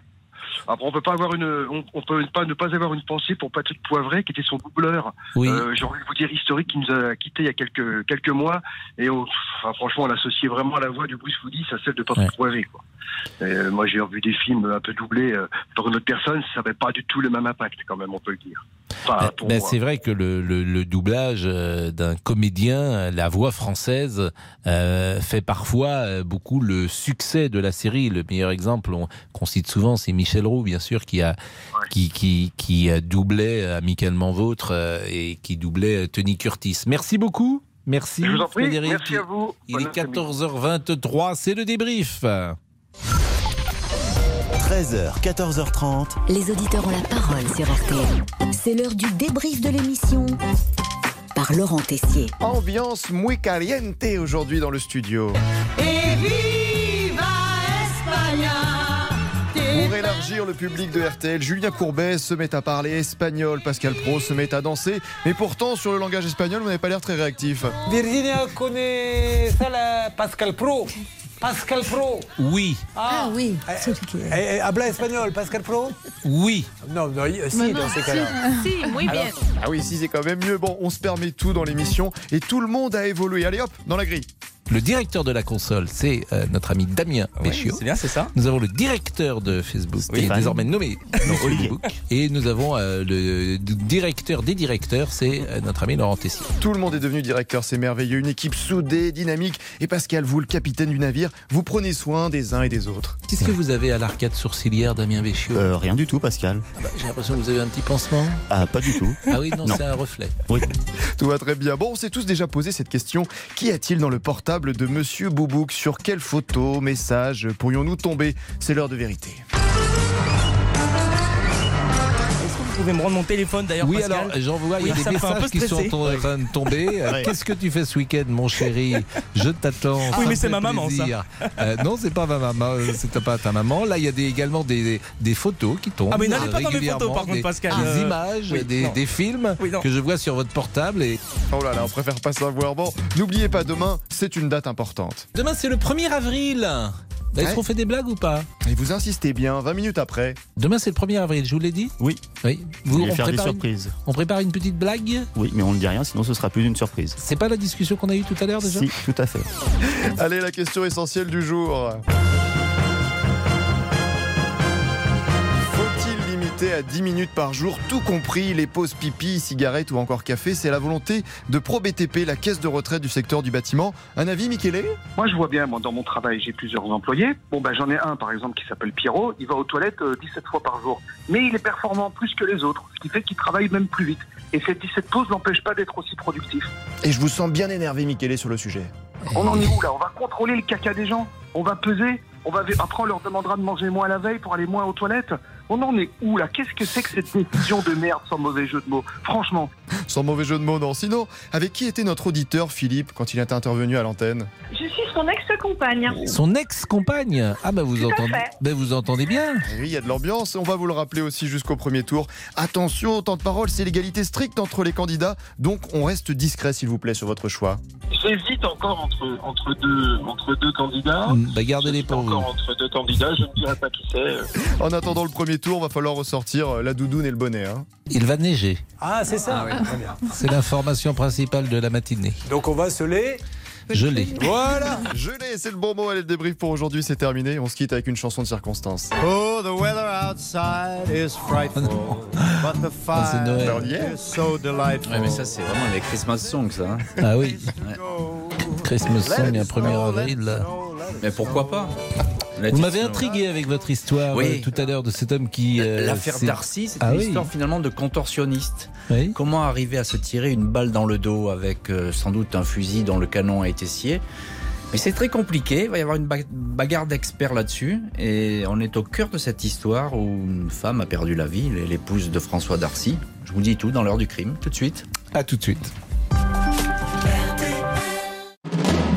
Après, on peut pas avoir une, on, on peut pas ne pas avoir une pensée pour Patrick Poivret, qui était son doubleur. Oui. Euh, J'ai envie de vous dire historique, qui nous a quitté il y a quelques quelques mois, et on- enfin, franchement, on l'associait vraiment à la voix du Bruce Willis à celle de Patrick Poivret. Quoi. Euh, moi, j'ai revu des films un peu doublés euh, par une autre personne, ça n'avait pas du tout le même impact, quand même, on peut le dire. Enfin, pour Ben, moi. c'est vrai que le, le- le doublage euh, d'un comédien, euh, la voix française, euh, fait parfois beaucoup le succès de la série. Le meilleur exemple on- qu'on cite souvent, c'est Michel Roux, bien sûr, qui a qui qui, qui a doublé euh, amicalement vôtre et qui doublait Tony Curtis. Merci beaucoup. Merci Je vous en prie, Frédéric. merci à vous. Il Bon est après-midi. 14h23, c'est le débrief. 13h, 14h30. Les auditeurs ont la parole sur RTL. C'est l'heure du débrief de l'émission par Laurent Tessier. Ambiance muy caliente aujourd'hui dans le studio. Pour élargir le public de RTL, Julien Courbet se met à parler espagnol, Pascal Pro se met à danser, mais pourtant sur le langage espagnol, vous n'avez pas l'air très réactif. Virginia connaît ça, la Pascal Pro. Pascal Pro. Oui. Ah, oui. Eh, eh, habla espagnol, Pascal Pro Oui. Non, non, si, dans ces cas-là. Si, muy bien. Ah oui, si, c'est quand même mieux. Bon, on se permet tout dans l'émission et tout le monde a évolué. Allez hop, dans la grille. Le directeur de la console, c'est euh, notre ami Damien Béchiot. c'est bien, c'est ça. Nous avons le directeur de Facebook, qui est désormais nommé [LAUGHS] Non. Et nous avons euh, le directeur des directeurs, c'est euh, notre ami Laurent Tessier. Tout le monde est devenu directeur, c'est merveilleux. Une équipe soudée, dynamique. Et Pascal, vous, le capitaine du navire, vous prenez soin des uns et des autres. Qu'est-ce que vous avez à l'arcade sourcilière, Damien Béchiot Euh, rien du tout, Pascal. J'ai l'impression que vous avez un petit pansement. Ah, pas du tout. Ah oui, non, c'est un reflet. Oui. Tout va très bien. Bon, on s'est tous déjà posé cette question. Qu'y a-t-il dans le portable? De Monsieur Boubouk Sur quelle photo, message pourrions-nous tomber? C'est l'heure de vérité. Pouvez me rendre mon téléphone d'ailleurs Oui, Pascal alors j'en vois, il y a Oui, des ça me fait un peu messages qui sont en train de tomber. Euh. Qu'est-ce que tu fais ce week-end, mon chéri Je t'attends. Oui, ça mais c'est ma maman, ça. Euh, non, c'est pas ma maman, euh, c'est pas ta maman. Là, il y a des, également des, des photos qui tombent. Ah, mais n'allez pas dans mes photos, par contre, des- Pascal. Des Euh, images, oui, des, films Oui, que je vois sur votre portable. Et Oh là là, on préfère pas savoir. Bon, n'oubliez pas, demain, c'est une date importante. demain, c'est le 1er avril. Est-ce Ouais. qu'on fait des blagues ou pas? Et vous insistez bien, 20 minutes après. Demain, c'est le 1er avril, je vous l'ai dit? Oui. Oui. Vous on faire des prépare une- surprises. on prépare une petite blague? Oui, mais on ne dit rien, sinon ce sera plus d'une surprise. C'est pas la discussion qu'on a eue tout à l'heure déjà? Si, tout à fait. [LAUGHS] Allez, la question essentielle du jour. À 10 minutes par jour, tout compris les pauses pipi, cigarettes ou encore café C'est la volonté de ProBTP, la caisse de retraite du secteur du bâtiment. Un avis, Michele? Moi, je vois bien, moi, dans mon travail, j'ai plusieurs employés. Bon, ben, j'en ai un, par exemple, qui s'appelle Pierrot. Il va aux toilettes euh, 17 fois par jour. Mais il est performant plus que les autres, ce qui fait qu'il travaille même plus vite. Et ces 17 pauses n'empêchent pas d'être aussi productif. Et je vous sens bien énervé, Michele, sur le sujet. On en est où, là? On va contrôler le caca des gens? On va peser? On va, Après, on leur demandera de manger moins la veille pour aller moins aux toilettes? On en est où, là? Qu'est-ce que c'est que cette décision de merde, sans mauvais jeu de mots? Franchement. [LAUGHS] Sans mauvais jeu de mots, non. Sinon, avec qui était notre auditeur, Philippe, quand il était intervenu à l'antenne? Je suis son ex-compagne. Son ex-compagne? Ah bah vous entendez, ben vous entendez bien. Eh Oui, il y a de l'ambiance. On va vous le rappeler aussi jusqu'au premier tour. Attention, au temps de parole, c'est l'égalité stricte entre les candidats. Donc, on reste discret, s'il vous plaît, sur votre choix. J'hésite encore entre, entre, deux, entre deux candidats. Bah gardez-les pour vous. Encore entre deux candidats, je ne dirai pas qui c'est. En attendant le premier tour, va falloir ressortir euh, la doudoune et le bonnet. hein. Il va neiger. Ah, c'est ça Très bien. C'est l'information principale de la matinée. Donc on va se les. Je l'ai. Voilà, je l'ai, c'est le bon mot. Allez, le débrief pour aujourd'hui, c'est terminé. On se quitte avec une chanson de circonstance. Oh, the weather outside is frightful, but the Ah, c'est Noël. fire is so delightful. Ouais, mais ça, c'est vraiment les Christmas songs, ça. hein. Ah oui. Christmas song, un 1er avril. là. Mais pourquoi pas? Vous m'avez intrigué avec votre histoire Oui. euh, tout à l'heure de cet homme qui. euh, L'affaire Darcy, c'est Ah une oui. histoire finalement de contorsionniste. Oui. Comment arriver à se tirer une balle dans le dos avec euh, sans doute un fusil dont le canon a été scié Mais c'est très compliqué, il va y avoir une ba- bagarre d'experts là-dessus, et on est au cœur de cette histoire où une femme a perdu la vie, l'épouse de François Darcy. Je vous dis tout dans l'heure du crime, tout de suite. À tout de suite.